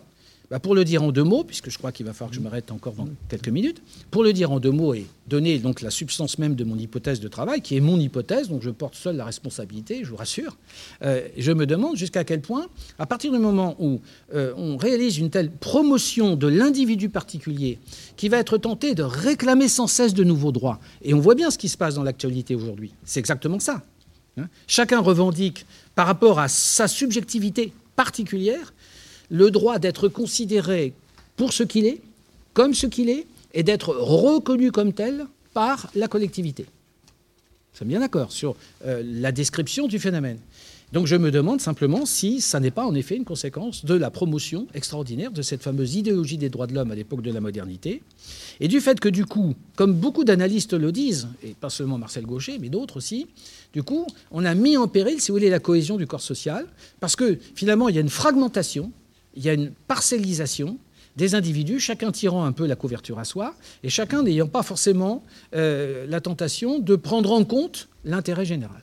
Speaker 6: Bah, pour le dire en deux mots, puisque je crois qu'il va falloir que je m'arrête encore dans quelques minutes, pour le dire en deux mots et donner donc la substance même de mon hypothèse de travail, qui est mon hypothèse, donc je porte seul la responsabilité, je vous rassure, euh, je me demande jusqu'à quel point, à partir du moment où euh, on réalise une telle promotion de l'individu particulier, qui va être tenté de réclamer sans cesse de nouveaux droits, et on voit bien ce qui se passe dans l'actualité aujourd'hui, c'est exactement ça. Hein. Chacun revendique par rapport à sa subjectivité particulière le droit d'être considéré pour ce qu'il est, comme ce qu'il est, et d'être reconnu comme tel par la collectivité. Nous sommes bien d'accord sur euh, la description du phénomène. Donc je me demande simplement si ça n'est pas en effet une conséquence de la promotion extraordinaire de cette fameuse idéologie des droits de l'homme à l'époque de la modernité, et du fait que du coup, comme beaucoup d'analystes le disent, et pas seulement Marcel Gaucher, mais d'autres aussi, du coup, on a mis en péril, si vous voulez, la cohésion du corps social, parce que finalement, il y a une fragmentation il y a une parcellisation des individus, chacun tirant un peu la couverture à soi, et chacun n'ayant pas forcément euh, la tentation de prendre en compte l'intérêt général.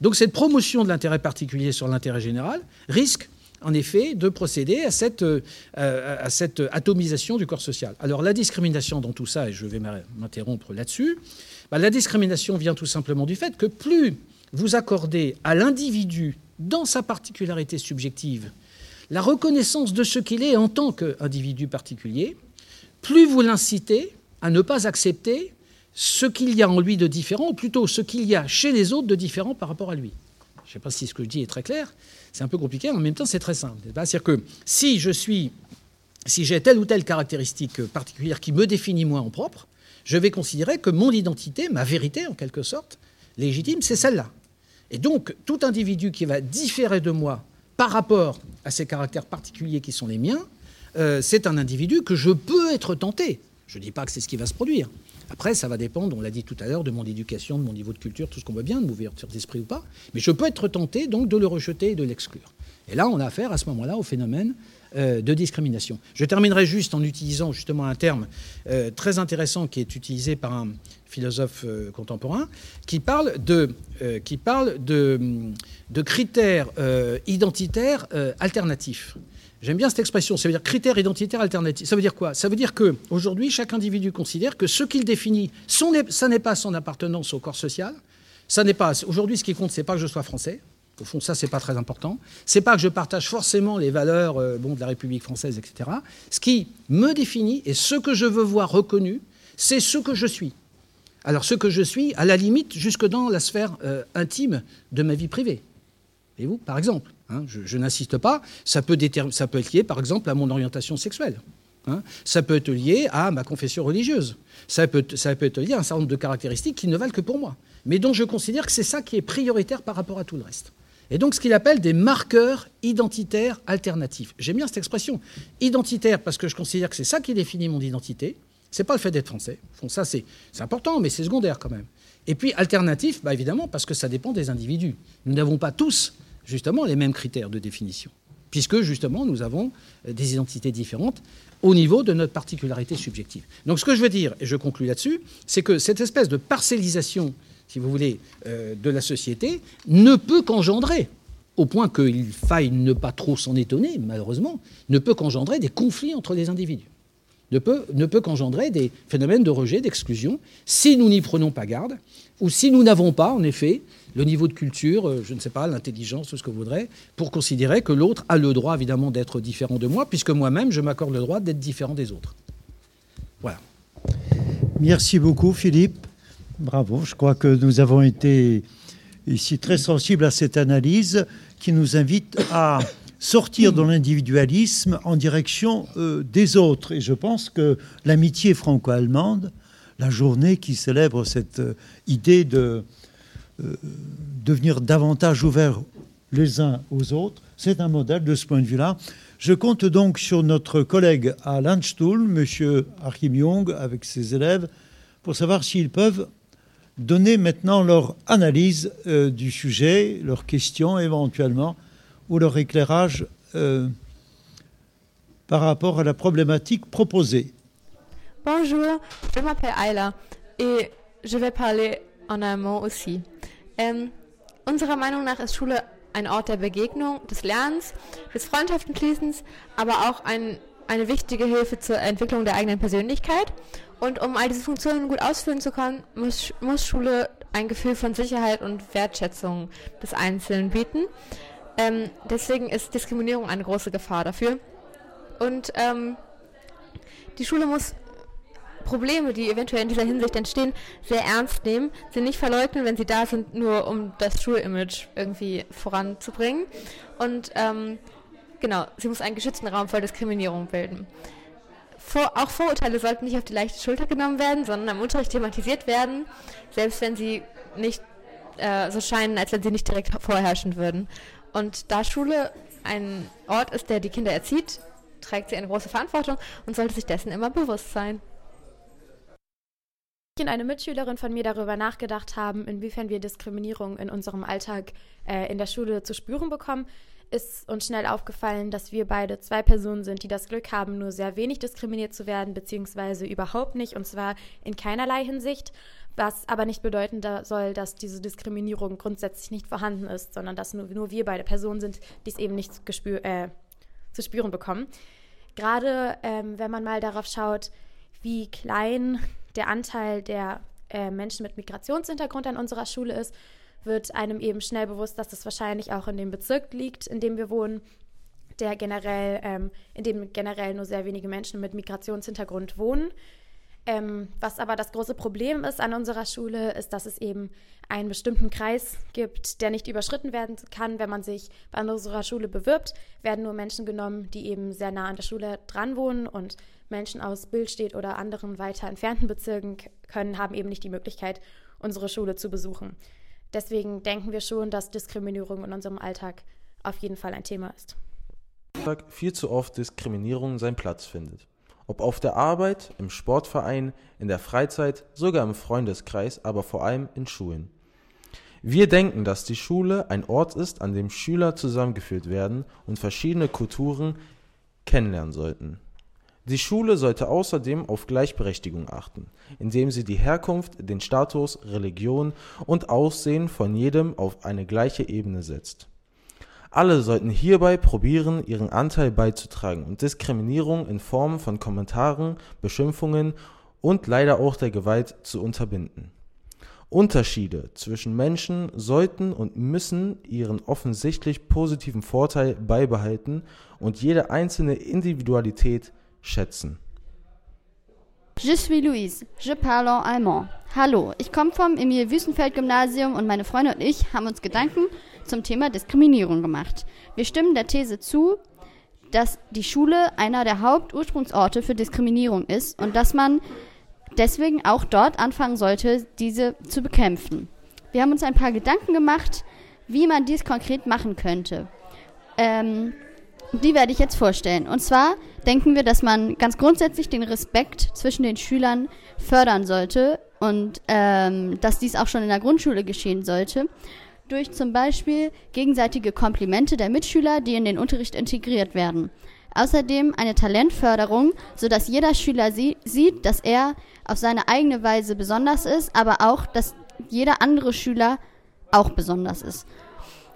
Speaker 6: Donc cette promotion de l'intérêt particulier sur l'intérêt général risque en effet de procéder à cette, euh, atomisation du corps social. Alors la discrimination dans tout ça, et je vais m'interrompre là-dessus, bah, la discrimination vient tout simplement du fait que plus vous accordez à l'individu, dans sa particularité subjective, la reconnaissance de ce qu'il est en tant qu'individu particulier, plus vous l'incitez à ne pas accepter ce qu'il y a en lui de différent, ou plutôt ce qu'il y a chez les autres de différent par rapport à lui. Je ne sais pas si ce que je dis est très clair, c'est un peu compliqué, mais en même temps c'est très simple. C'est-à-dire que si je suis, si j'ai telle ou telle caractéristique particulière qui me définit moi en propre, je vais considérer que mon identité, ma vérité en quelque sorte, légitime, c'est celle-là. Et donc tout individu qui va différer de moi par rapport à ces caractères particuliers qui sont les miens, euh, c'est un individu que je peux être tenté. Je ne dis pas que c'est ce qui va se produire. Après, ça va dépendre, on l'a dit tout à l'heure, de mon éducation, de mon niveau de culture, tout ce qu'on veut bien, de mon ouverture d'esprit ou pas. Mais je peux être tenté donc de le rejeter et de l'exclure. Et là, on a affaire à ce moment-là au phénomène euh, de discrimination. Je terminerai juste en utilisant justement un terme euh, très intéressant qui est utilisé par un philosophe euh, contemporain, qui parle de, qui parle de, de critères identitaires alternatifs. J'aime bien cette expression, ça veut dire critères identitaires alternatifs. Ça veut dire quoi? Ça veut dire qu'aujourd'hui, chaque individu considère que ce qu'il définit, son, ça n'est pas son appartenance au corps social, n'est pas. Aujourd'hui, ce qui compte, c'est pas que je sois français, au fond, ça, c'est pas très important. C'est pas que je partage forcément les valeurs euh, de la République française, etc. Ce qui me définit et ce que je veux voir reconnu, c'est ce que je suis. Alors ce que je suis, à la limite, jusque dans la sphère euh, intime de ma vie privée. Et vous, par exemple, hein, je, n'insiste pas, ça peut, ça peut être lié, par exemple, à mon orientation sexuelle. Hein. Ça peut être lié à ma confession religieuse. Ça peut, ça peut être lié à un certain nombre de caractéristiques qui ne valent que pour moi, mais dont je considère que c'est ça qui est prioritaire par rapport à tout le reste. Et donc ce qu'il appelle des marqueurs identitaires alternatifs. J'aime bien cette expression. Identitaire parce que je considère que c'est ça qui définit mon identité. C'est pas le fait d'être français. Ça c'est important, mais c'est secondaire quand même. Et puis alternatif, bah, évidemment, parce que ça dépend des individus. Nous n'avons pas tous justement les mêmes critères de définition, puisque justement nous avons des identités différentes au niveau de notre particularité subjective. Donc ce que je veux dire, et je conclus là-dessus, c'est que cette espèce de parcellisation, si vous voulez, euh, de la société ne peut qu'engendrer, au point qu'il faille ne pas trop s'en étonner, malheureusement, ne peut qu'engendrer des conflits entre les individus, ne peut, ne peut qu'engendrer des phénomènes de rejet, d'exclusion, si nous n'y prenons pas garde, ou si nous n'avons pas, en effet, le niveau de culture, euh, je ne sais pas, l'intelligence, tout ce que vous voudrez, pour considérer que l'autre a le droit, évidemment, d'être différent de moi, puisque moi-même, je m'accorde le droit d'être différent des autres. Voilà.
Speaker 1: Merci beaucoup, Philippe. Bravo. Je crois que nous avons été ici très sensibles à cette analyse qui nous invite à sortir de l'individualisme en direction euh, des autres. Et je pense que l'amitié franco-allemande, la journée qui célèbre cette euh, idée de euh, devenir davantage ouverts les uns aux autres. C'est un modèle de ce point de vue-là. Je compte donc sur notre collègue à Landstuhl, M. Achim Jung, avec ses élèves, pour savoir s'ils peuvent donner maintenant leur analyse euh, du sujet, leurs questions éventuellement, ou leur éclairage euh, par rapport à la problématique proposée.
Speaker 7: Bonjour, je m'appelle Ayla et je vais parler en allemand aussi. Ähm, unserer Meinung nach ist Schule ein Ort der Begegnung, des Lernens, des Freundschaftenschließens, aber auch ein, eine wichtige Hilfe zur Entwicklung der eigenen Persönlichkeit. Und um all diese Funktionen gut ausführen zu können, muss, muss Schule ein Gefühl von Sicherheit und Wertschätzung des Einzelnen bieten. Ähm, deswegen ist Diskriminierung eine große Gefahr dafür. Und ähm, die Schule muss Probleme, die eventuell in dieser Hinsicht entstehen, sehr ernst nehmen, sie nicht verleugnen, wenn sie da sind, nur um das Schulimage irgendwie voranzubringen. Und ähm, genau, sie muss einen geschützten Raum vor Diskriminierung bilden. Vor, auch Vorurteile sollten nicht auf die leichte Schulter genommen werden, sondern im Unterricht thematisiert werden, selbst wenn sie nicht äh, so scheinen, als wenn sie nicht direkt vorherrschen würden. Und da Schule ein Ort ist, der die Kinder erzieht, trägt sie eine große Verantwortung und sollte sich dessen immer bewusst sein
Speaker 8: und eine Mitschülerin von mir darüber nachgedacht haben, inwiefern wir Diskriminierung in unserem Alltag äh, in der Schule zu spüren bekommen, ist uns schnell aufgefallen, dass wir beide zwei Personen sind, die das Glück haben, nur sehr wenig diskriminiert zu werden, beziehungsweise überhaupt nicht, und zwar in keinerlei Hinsicht, was aber nicht bedeuten soll, dass diese Diskriminierung grundsätzlich nicht vorhanden ist, sondern dass nur, nur wir beide Personen sind, die es eben nicht äh, zu spüren bekommen. Gerade ähm, wenn man mal darauf schaut, wie klein der Anteil der äh, Menschen mit Migrationshintergrund an unserer Schule ist, wird einem eben schnell bewusst, dass das wahrscheinlich auch in dem Bezirk liegt, in dem wir wohnen, der generell, ähm, in dem generell nur sehr wenige Menschen mit Migrationshintergrund wohnen. Ähm, was aber das große Problem ist an unserer Schule, ist, dass es eben einen bestimmten Kreis gibt, der nicht überschritten werden kann. Wenn man sich bei unserer Schule bewirbt, werden nur Menschen genommen, die eben sehr nah an der Schule dran wohnen und Menschen aus Bildstedt oder anderen weiter entfernten Bezirken können, haben eben nicht die Möglichkeit, unsere Schule zu besuchen. Deswegen denken wir schon, dass Diskriminierung in unserem Alltag auf jeden Fall ein Thema ist.
Speaker 9: Viel zu oft Diskriminierung seinen Platz findet. Ob auf der Arbeit, im Sportverein, in der Freizeit, sogar im Freundeskreis, aber vor allem in Schulen. Wir denken, dass die Schule ein Ort ist, an dem Schüler zusammengeführt werden und verschiedene Kulturen kennenlernen sollten. Die Schule sollte außerdem auf Gleichberechtigung achten, indem sie die Herkunft, den Status, Religion und Aussehen von jedem auf eine gleiche Ebene setzt. Alle sollten hierbei probieren, ihren Anteil beizutragen und Diskriminierung in Form von Kommentaren, Beschimpfungen und leider auch der Gewalt zu unterbinden. Unterschiede zwischen Menschen sollten und müssen ihren offensichtlich positiven Vorteil beibehalten und jede einzelne Individualität schätzen.
Speaker 10: Je suis Louise, je parle en allemand. Hallo, ich komme vom Emil Wüstenfeld Gymnasium und meine Freunde und ich haben uns Gedanken zum Thema Diskriminierung gemacht. Wir stimmen der These zu, dass die Schule einer der Hauptursprungsorte für Diskriminierung ist und dass man deswegen auch dort anfangen sollte, diese zu bekämpfen. Wir haben uns ein paar Gedanken gemacht, wie man dies konkret machen könnte. Ähm, die werde ich jetzt vorstellen. Und zwar denken wir, dass man ganz grundsätzlich den Respekt zwischen den Schülern fördern sollte und ähm, dass dies auch schon in der Grundschule geschehen sollte durch zum Beispiel gegenseitige Komplimente der Mitschüler, die in den Unterricht integriert werden. Außerdem eine Talentförderung, sodass jeder Schüler sie sieht, dass er auf seine eigene Weise besonders ist, aber auch, dass jeder andere Schüler auch besonders ist.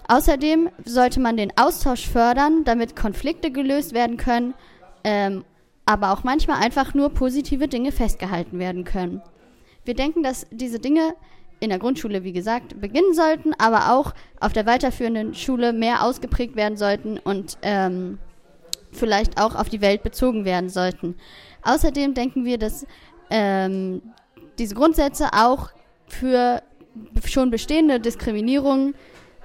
Speaker 10: Außerdem sollte man den Austausch fördern, damit Konflikte gelöst werden können, ähm, aber auch manchmal einfach nur positive Dinge festgehalten werden können. Wir denken, dass diese Dinge in der Grundschule, wie gesagt, beginnen sollten, aber auch auf der weiterführenden Schule mehr ausgeprägt werden sollten und ähm, vielleicht auch auf die Welt bezogen werden sollten. Außerdem denken wir, dass ähm, diese Grundsätze auch für schon bestehende Diskriminierungen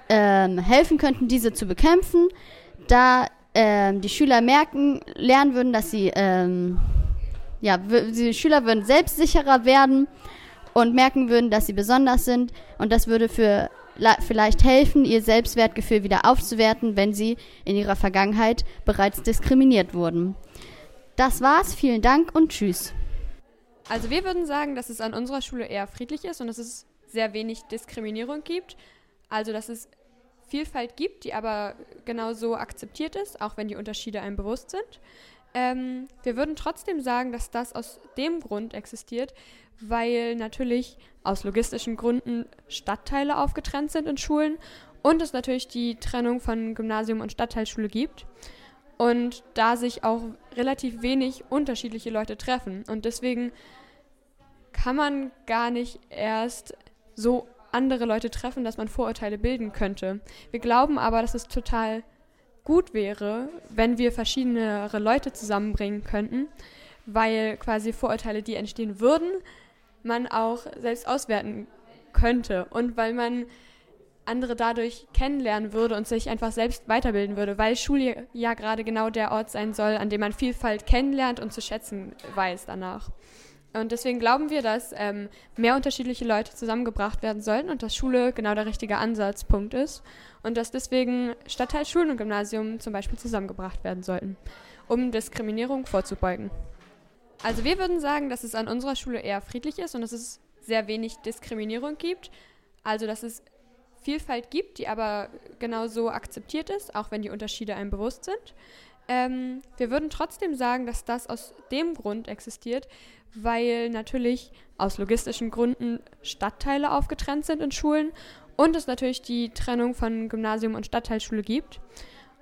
Speaker 10: ähm, helfen könnten, diese zu bekämpfen, da ähm, die Schüler merken, lernen würden, dass sie, ähm, ja, die Schüler würden selbstsicherer werden und merken würden, dass sie besonders sind und das würde für vielleicht helfen, ihr Selbstwertgefühl wieder aufzuwerten, wenn sie in ihrer Vergangenheit bereits diskriminiert wurden. Das war's, vielen Dank und tschüss.
Speaker 11: Also wir würden sagen, dass es an unserer Schule eher friedlich ist und dass es sehr wenig Diskriminierung gibt. Also dass es Vielfalt gibt, die aber genauso akzeptiert ist, auch wenn die Unterschiede einem bewusst sind. Ähm, wir würden trotzdem sagen, dass das aus dem Grund existiert, weil natürlich aus logistischen Gründen Stadtteile aufgetrennt sind in Schulen und es natürlich die Trennung von Gymnasium und Stadtteilschule gibt und da sich auch relativ wenig unterschiedliche Leute treffen und deswegen kann man gar nicht erst so andere Leute treffen, dass man Vorurteile bilden könnte. Wir glauben aber, dass es total gut wäre, wenn wir verschiedene Leute zusammenbringen könnten, weil quasi Vorurteile, die entstehen würden, man auch selbst auswerten könnte und weil man andere dadurch kennenlernen würde und sich einfach selbst weiterbilden würde, weil Schule ja gerade genau der Ort sein soll, an dem man Vielfalt kennenlernt und zu schätzen weiß danach. Und deswegen glauben wir, dass ähm, mehr unterschiedliche Leute zusammengebracht werden sollten und dass Schule genau der richtige Ansatzpunkt ist und dass deswegen Stadtteilschulen und Gymnasium zum Beispiel zusammengebracht werden sollten, um Diskriminierung vorzubeugen. Also wir würden sagen, dass es an unserer Schule eher friedlich ist und dass es sehr wenig Diskriminierung gibt. Also dass es Vielfalt gibt, die aber genauso akzeptiert ist, auch wenn die Unterschiede einem bewusst sind. Ähm, wir würden trotzdem sagen, dass das aus dem Grund existiert, weil natürlich aus logistischen Gründen Stadtteile aufgetrennt sind in Schulen und es natürlich die Trennung von Gymnasium und Stadtteilschule gibt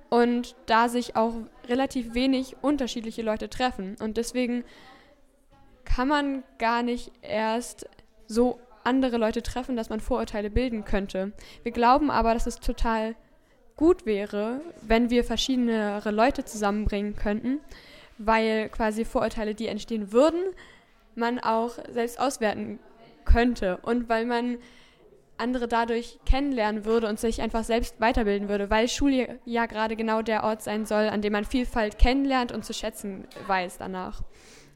Speaker 11: und da sich auch relativ wenig unterschiedliche Leute treffen und deswegen kann man gar nicht erst so andere Leute treffen, dass man Vorurteile bilden könnte. Wir glauben aber, dass es total gut wäre, wenn wir verschiedene Leute zusammenbringen könnten, weil quasi Vorurteile, die entstehen würden, man auch selbst auswerten könnte und weil man andere dadurch kennenlernen würde und sich einfach selbst weiterbilden würde, weil Schule ja gerade genau der Ort sein soll, an dem man Vielfalt kennenlernt und zu schätzen weiß danach.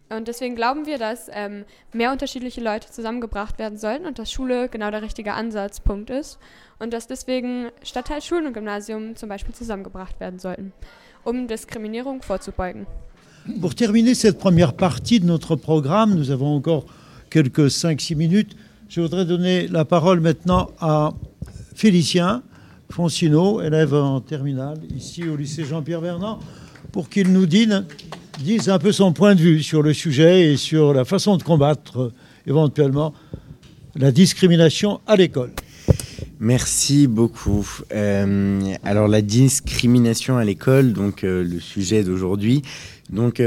Speaker 11: Und deswegen glauben wir, dass ähm, mehr unterschiedliche Leute zusammengebracht werden sollten und dass Schule genau der richtige Ansatzpunkt ist und dass deswegen Stadtteilschulen und Gymnasium zum Beispiel zusammengebracht werden sollten, um Diskriminierung vorzubeugen.
Speaker 1: Pour terminer cette première partie de notre programme, nous avons encore quelques 5-6 minutes. Je voudrais donner la parole maintenant à Félicien Foncino, élève en terminale ici au lycée Jean-Pierre Vernant, pour qu'il nous dise un peu son point de vue sur le sujet et sur la façon de combattre éventuellement la discrimination à l'école.
Speaker 12: Merci beaucoup. Euh, alors la discrimination à l'école, donc euh, le sujet d'aujourd'hui. Donc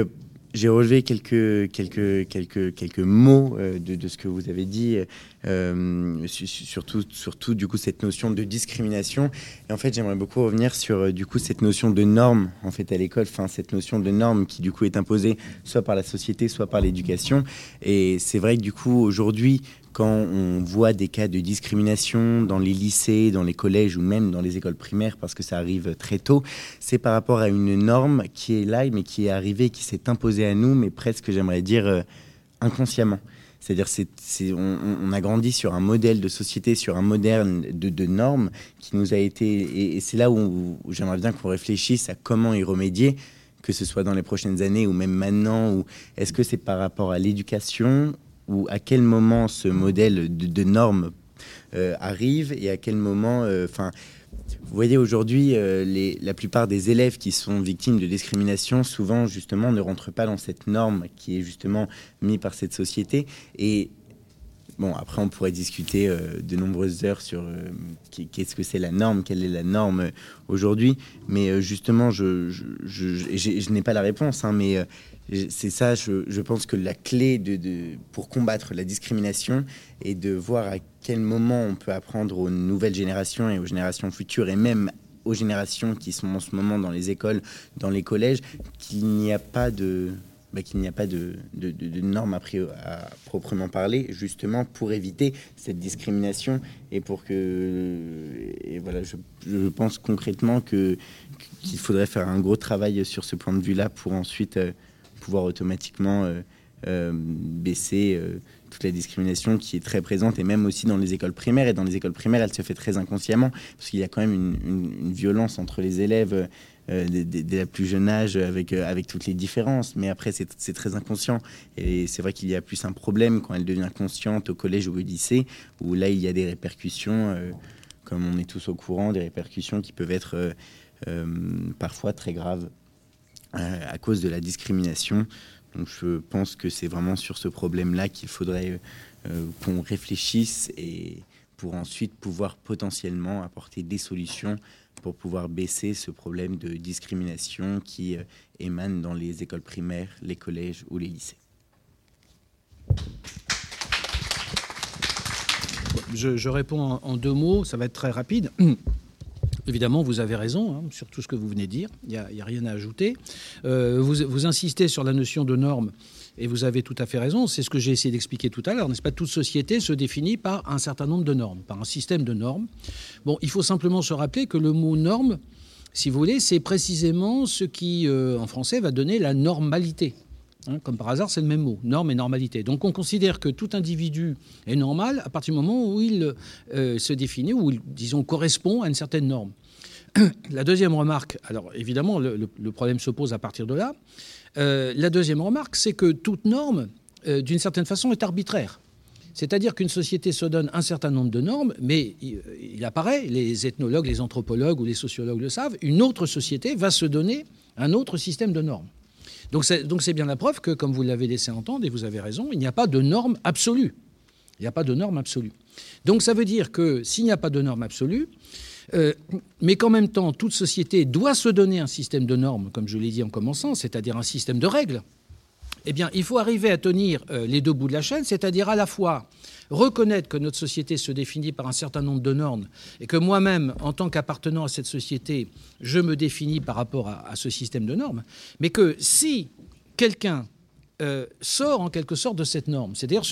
Speaker 12: j'ai relevé quelques, quelques, quelques, quelques mots euh, de, de, ce que vous avez dit, euh, surtout, surtout du coup cette notion de discrimination. Et en fait, j'aimerais beaucoup revenir sur euh, du coup cette notion de norme en fait à l'école, enfin cette notion de norme qui du coup est imposée soit par la société, soit par l'éducation. Et c'est vrai que du coup aujourd'hui, quand on voit des cas de discrimination dans les lycées, dans les collèges ou même dans les écoles primaires, parce que ça arrive très tôt, c'est par rapport à une norme qui est là, mais qui est arrivée, qui s'est imposée à nous, mais presque, j'aimerais dire, euh, inconsciemment. C'est-à-dire, c'est, on, a grandi sur un modèle de société, sur un modèle de, normes qui nous a été. Et, c'est là où, j'aimerais bien qu'on réfléchisse à comment y remédier, que ce soit dans les prochaines années ou même maintenant. Ou est-ce que c'est par rapport à l'éducation ou à quel moment ce modèle de, de normes euh, arrive et à quel moment, euh, enfin, vous voyez aujourd'hui, euh, la plupart des élèves qui sont victimes de discrimination, souvent justement, ne rentrent pas dans cette norme qui est justement mise par cette société. Et bon, après, on pourrait discuter euh, de nombreuses heures sur euh, qu'est-ce que c'est la norme, quelle est la norme aujourd'hui. Mais justement, je n'ai pas la réponse, hein, mais c'est ça, je, pense que la clé de, pour combattre la discrimination est de voir à quel moment on peut apprendre aux nouvelles générations et aux générations futures et même aux générations qui sont en ce moment dans les écoles, dans les collèges, qu'il n'y a pas de bah, qu'il n'y a pas de, de, normes à, proprement parler, justement pour éviter cette discrimination et pour que et voilà, je, pense concrètement que qu'il faudrait faire un gros travail sur ce point de vue-là pour ensuite euh, pouvoir automatiquement euh, euh, baisser toute la discrimination qui est très présente et même aussi dans les écoles primaires. Et dans les écoles primaires, elle se fait très inconsciemment parce qu'il y a quand même une, violence entre les élèves dès, la plus jeune âge avec, avec toutes les différences. Mais après, c'est très inconscient. Et c'est vrai qu'il y a plus un problème quand elle devient consciente au collège ou au lycée, où là, il y a des répercussions, comme on est tous au courant, des répercussions qui peuvent être parfois très graves. Euh, à cause de la discrimination. Donc je pense que c'est vraiment sur ce problème-là qu'il faudrait euh, qu'on réfléchisse et pour ensuite pouvoir potentiellement apporter des solutions pour pouvoir baisser ce problème de discrimination qui euh, émane dans les écoles primaires, les collèges ou les lycées.
Speaker 6: Je, réponds en, deux mots, ça va être très rapide. Évidemment, vous avez raison hein, sur tout ce que vous venez de dire, il n'y a, rien à ajouter. Euh, vous, insistez sur la notion de norme, et vous avez tout à fait raison, c'est ce que j'ai essayé d'expliquer tout à l'heure, n'est-ce pas? Toute société se définit par un certain nombre de normes, par un système de normes. Bon, il faut simplement se rappeler que le mot norme, si vous voulez, c'est précisément ce qui, euh, en français, va donner la normalité. Hein, comme par hasard, c'est le même mot, norme et normalité. Donc on considère que tout individu est normal à partir du moment où il euh, se définit, ou disons, correspond à une certaine norme. la deuxième remarque, alors évidemment, le, problème se pose à partir de là. Euh, la deuxième remarque, c'est que toute norme, euh, d'une certaine façon, est arbitraire. C'est-à-dire qu'une société se donne un certain nombre de normes, mais il, il, apparaît, les ethnologues, les anthropologues ou les sociologues le savent, une autre société va se donner un autre système de normes. Donc c'est bien la preuve que, comme vous l'avez laissé entendre, et vous avez raison, il n'y a pas de norme absolue. Il n'y a pas de norme absolue. Donc ça veut dire que s'il n'y a pas de norme absolue, euh, mais qu'en même temps, toute société doit se donner un système de normes, comme je l'ai dit en commençant, c'est-à-dire un système de règles, eh bien, il faut arriver à tenir euh, les deux bouts de la chaîne, c'est-à-dire à la fois reconnaître que notre société se définit par un certain nombre de normes et que moi-même, en tant qu'appartenant à cette société, je me définis par rapport à, à ce système de normes, mais que si quelqu'un euh, sort en quelque sorte de cette norme, c'est-à-dire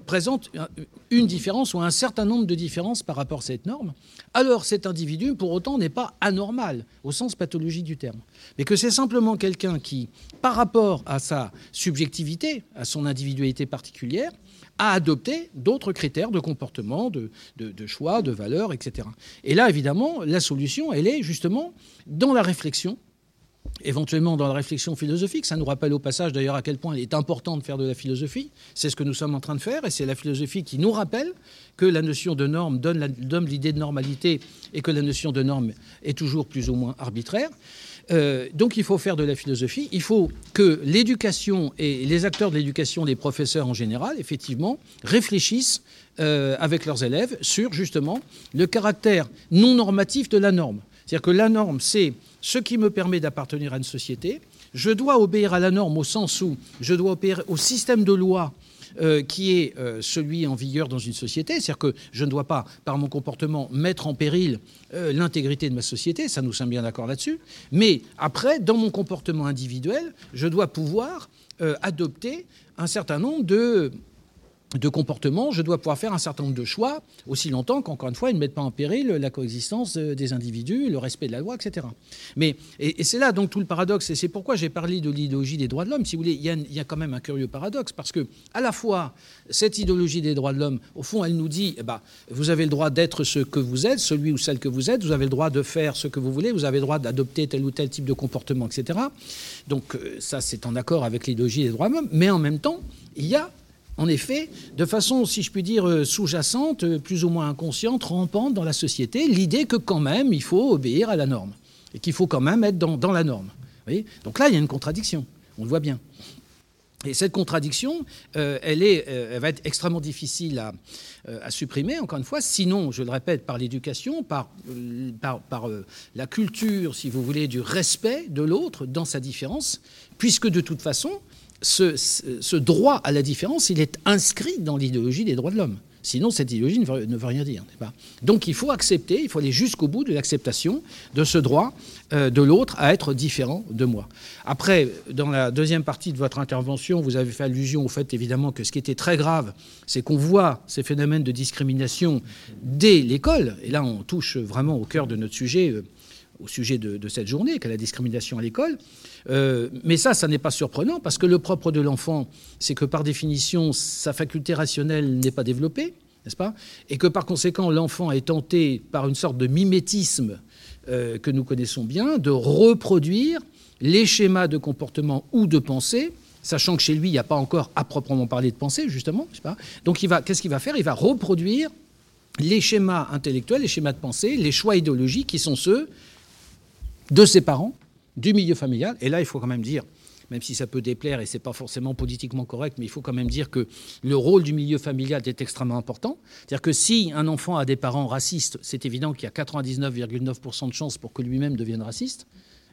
Speaker 6: présente une différence ou un certain nombre de différences par rapport à cette norme, alors cet individu, pour autant, n'est pas anormal au sens pathologique du terme, mais que c'est simplement quelqu'un qui, par rapport à sa subjectivité, à son individualité particulière, a adopté d'autres critères de comportement, de, de, de, choix, de valeurs, etc. Et là, évidemment, la solution, elle est justement dans la réflexion éventuellement dans la réflexion philosophique. Ça nous rappelle au passage d'ailleurs à quel point il est important de faire de la philosophie. C'est ce que nous sommes en train de faire et c'est la philosophie qui nous rappelle que la notion de norme donne l'idée de normalité et que la notion de norme est toujours plus ou moins arbitraire. Euh, donc il faut faire de la philosophie. Il faut que l'éducation et les acteurs de l'éducation, les professeurs en général, effectivement, réfléchissent euh, avec leurs élèves sur justement le caractère non normatif de la norme. C'est-à-dire que la norme, c'est ce qui me permet d'appartenir à une société, je dois obéir à la norme au sens où je dois obéir au système de loi euh, qui est euh, celui en vigueur dans une société. C'est-à-dire que je ne dois pas, par mon comportement, mettre en péril euh, l'intégrité de ma société, ça nous sommes bien d'accord là-dessus. Mais après, dans mon comportement individuel, je dois pouvoir adopter un certain nombre de de comportement, je dois pouvoir faire un certain nombre de choix, aussi longtemps qu'encore une fois, ils ne mettent pas en péril la coexistence des individus, le respect de la loi, etc. Mais, et, c'est là donc tout le paradoxe, et c'est pourquoi j'ai parlé de l'idéologie des droits de l'homme. Si vous voulez, il y, a, quand même un curieux paradoxe, parce que à la fois, cette idéologie des droits de l'homme, au fond, elle nous dit, eh ben, vous avez le droit d'être ce que vous êtes, celui ou celle que vous êtes, vous avez le droit de faire ce que vous voulez, vous avez le droit d'adopter tel ou tel type de comportement, etc. Donc euh, ça, c'est en accord avec l'idéologie des droits de l'homme, mais en même temps, il y a en effet, de façon, si je puis dire, euh, sous-jacente, euh, plus ou moins inconsciente, rampante dans la société, l'idée que quand même il faut obéir à la norme et qu'il faut quand même être dans, la norme. Donc là, il y a une contradiction, on le voit bien. Et cette contradiction, euh, elle, est, va être extrêmement difficile à, supprimer, encore une fois, sinon, je le répète, par l'éducation, par la culture, si vous voulez, du respect de l'autre dans sa différence, puisque de toute façon, ce, droit à la différence, il est inscrit dans l'idéologie des droits de l'homme. Sinon, cette idéologie ne veut, rien dire. Pas? Donc, il faut accepter, il faut aller jusqu'au bout de l'acceptation de ce droit euh, de l'autre à être différent de moi. Après, dans la deuxième partie de votre intervention, vous avez fait allusion au fait, évidemment, que ce qui était très grave, c'est qu'on voit ces phénomènes de discrimination dès l'école. Et là, on touche vraiment au cœur de notre sujet, euh, au sujet de, cette journée, qu'est la discrimination à l'école. Euh, mais ça, ça n'est pas surprenant parce que le propre de l'enfant, c'est que par définition, sa faculté rationnelle n'est pas développée, n'est-ce pas? Et que par conséquent, l'enfant est tenté par une sorte de mimétisme euh, que nous connaissons bien, de reproduire les schémas de comportement ou de pensée sachant que chez lui, il n'y a pas encore à proprement parler de pensée, justement. Pas? Donc, qu'est-ce qu'il va faire? Il va reproduire les schémas intellectuels, les schémas de pensée, les choix idéologiques qui sont ceux de ses parents du milieu familial. Et là, il faut quand même dire, même si ça peut déplaire et c'est pas forcément politiquement correct, mais il faut quand même dire que le rôle du milieu familial est extrêmement important. C'est-à-dire que si un enfant a des parents racistes, c'est évident qu'il y a 99,9% de chances pour que lui-même devienne raciste.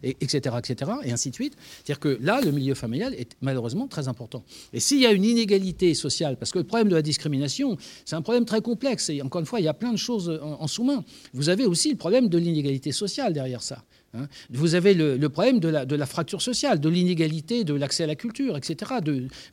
Speaker 6: Et, etc., etc., et ainsi de suite. C'est-à-dire que là, le milieu familial est malheureusement très important. Et s'il y a une inégalité sociale, parce que le problème de la discrimination, c'est un problème très complexe, et encore une fois, il y a plein de choses en sous-main. Vous avez aussi le problème de l'inégalité sociale derrière ça. Hein. vous avez le, problème de la, fracture sociale, de l'inégalité de l'accès à la culture, etc.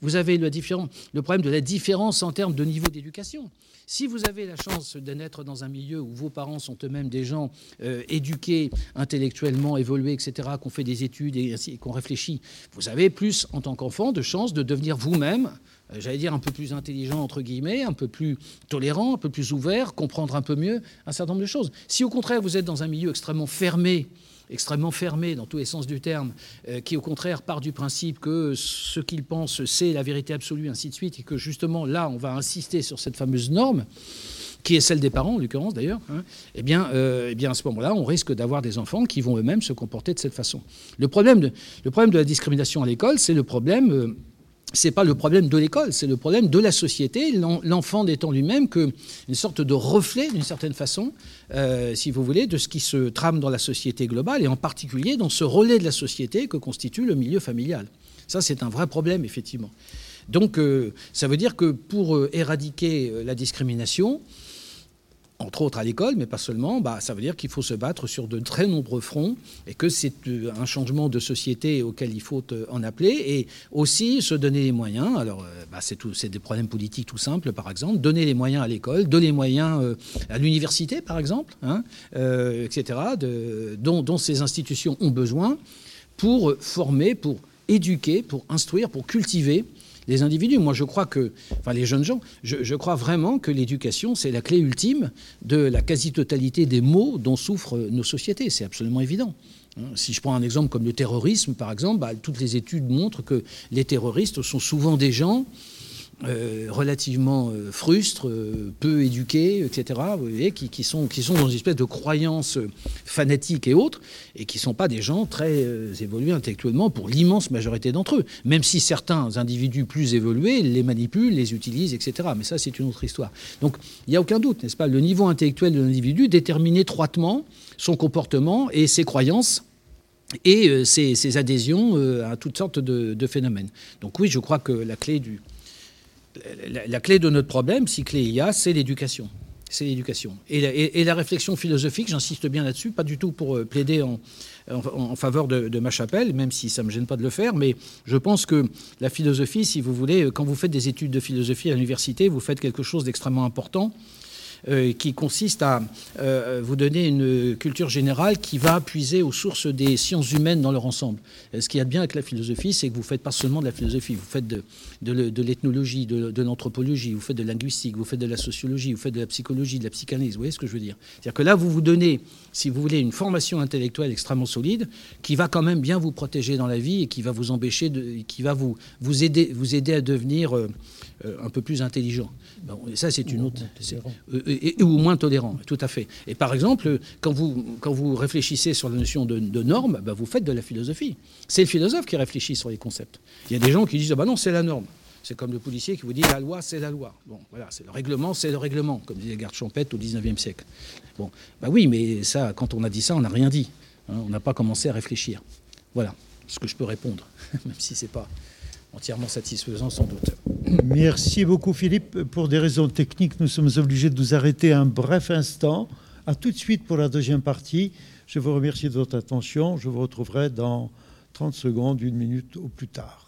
Speaker 6: vous avez le, problème de la différence en termes de niveau d'éducation. Si vous avez la chance de naître dans un milieu où vos parents sont eux-mêmes des gens euh, éduqués, intellectuellement évolués, etc., qu'on fait des études et, qu'on réfléchit, vous avez plus, en tant qu'enfant, de chances de devenir vous-même euh, j'allais dire un peu plus intelligent, entre guillemets, un peu plus tolérant, un peu plus ouvert, comprendre un peu mieux un certain nombre de choses. Si au contraire vous êtes dans un milieu extrêmement fermé, extrêmement fermé dans tous les sens du terme, euh, qui au contraire part du principe que ce qu'il pense, c'est la vérité absolue, ainsi de suite, et que justement là, on va insister sur cette fameuse norme, qui est celle des parents, en l'occurrence d'ailleurs, hein, eh, bien, euh, eh bien, à ce moment-là, on risque d'avoir des enfants qui vont eux-mêmes se comporter de cette façon. Le problème de, le problème de la discrimination à l'école, c'est le problème... C'est pas le problème de l'école, c'est le problème de la société, l'enfant n'étant lui-même qu'une sorte de reflet, d'une certaine façon, euh, si vous voulez, de ce qui se trame dans la société globale, et en particulier dans ce relais de la société que constitue le milieu familial. Ça, c'est un vrai problème, effectivement. Donc, euh, ça veut dire que pour euh, éradiquer la discrimination, entre autres à l'école, mais pas seulement, bah, ça veut dire qu'il faut se battre sur de très nombreux fronts et que c'est euh, un changement de société auquel il faut euh, en appeler et aussi se donner les moyens. Alors, euh, bah, c'est des problèmes politiques tout simples, par exemple, donner les moyens à l'école, donner les moyens à l'université, par exemple, hein, etc., dont ces institutions ont besoin pour former, pour éduquer, pour instruire, pour cultiver les individus. Moi, je crois que, enfin, les jeunes gens, je, crois vraiment que l'éducation, c'est la clé ultime de la quasi-totalité des maux dont souffrent nos sociétés. C'est absolument évident. Hein, si je prends un exemple comme le terrorisme, par exemple, bah, toutes les études montrent que les terroristes sont souvent des gens euh, relativement euh, frustres, euh, peu éduqués, etc., qui, sont, qui sont dans une espèce de croyance fanatique et autres, et qui ne sont pas des gens très évolués intellectuellement pour l'immense majorité d'entre eux, même si certains individus plus évolués les manipulent, les utilisent, etc. Mais ça, c'est une autre histoire. Donc, il n'y a aucun doute, n'est-ce pas? Le niveau intellectuel de l'individu détermine étroitement son comportement et ses croyances et ces, adhésions à toutes sortes de, phénomènes. Donc oui, je crois que la clé, du, la, clé de notre problème, si clé il y a, c'est l'éducation. C'est l'éducation. Et, la réflexion philosophique, j'insiste bien là-dessus, pas du tout pour plaider en, en, faveur de, ma chapelle, même si ça ne me gêne pas de le faire, mais je pense que la philosophie, si vous voulez, quand vous faites des études de philosophie à l'université, vous faites quelque chose d'extrêmement important euh, qui consiste à euh, vous donner une culture générale qui va puiser aux sources des sciences humaines dans leur ensemble. ce qu'il y a de bien avec la philosophie, c'est que vous faites pas seulement de la philosophie, vous faites de, l'ethnologie, de, l'anthropologie, vous faites de la linguistique, vous faites de la sociologie, vous faites de la psychologie, de la psychanalyse. Vous voyez ce que je veux dire? C'est-à-dire que là, vous vous donnez, si vous voulez, une formation intellectuelle extrêmement solide qui va quand même bien vous protéger dans la vie et qui va vous empêcher, qui va vous, vous, aider, vous aider à devenir euh, un peu plus intelligent. Bon, et ça, c'est une autre et, ou moins tolérant, tout à fait. Et par exemple, quand vous, quand vous réfléchissez sur la notion de, de norme, bah, vous faites de la philosophie. C'est le philosophe qui réfléchit sur les concepts. Il y a des gens qui disent ah bah non, c'est la norme. C'est comme le policier qui vous dit la loi, c'est la loi. Bon, voilà, c'est le règlement, c'est le règlement, comme disaient les gardes champêtres au 19e siècle. Bon, bah oui, mais ça, quand on a dit ça, on n'a rien dit. Hein. on n'a pas commencé à réfléchir. Voilà ce que je peux répondre, même si c'est pas entièrement satisfaisant sans doute.
Speaker 1: Merci beaucoup Philippe. Pour des raisons techniques, nous sommes obligés de nous arrêter un bref instant. A tout de suite pour la deuxième partie. Je vous remercie de votre attention. Je vous retrouverai dans 30 secondes, une minute au plus tard.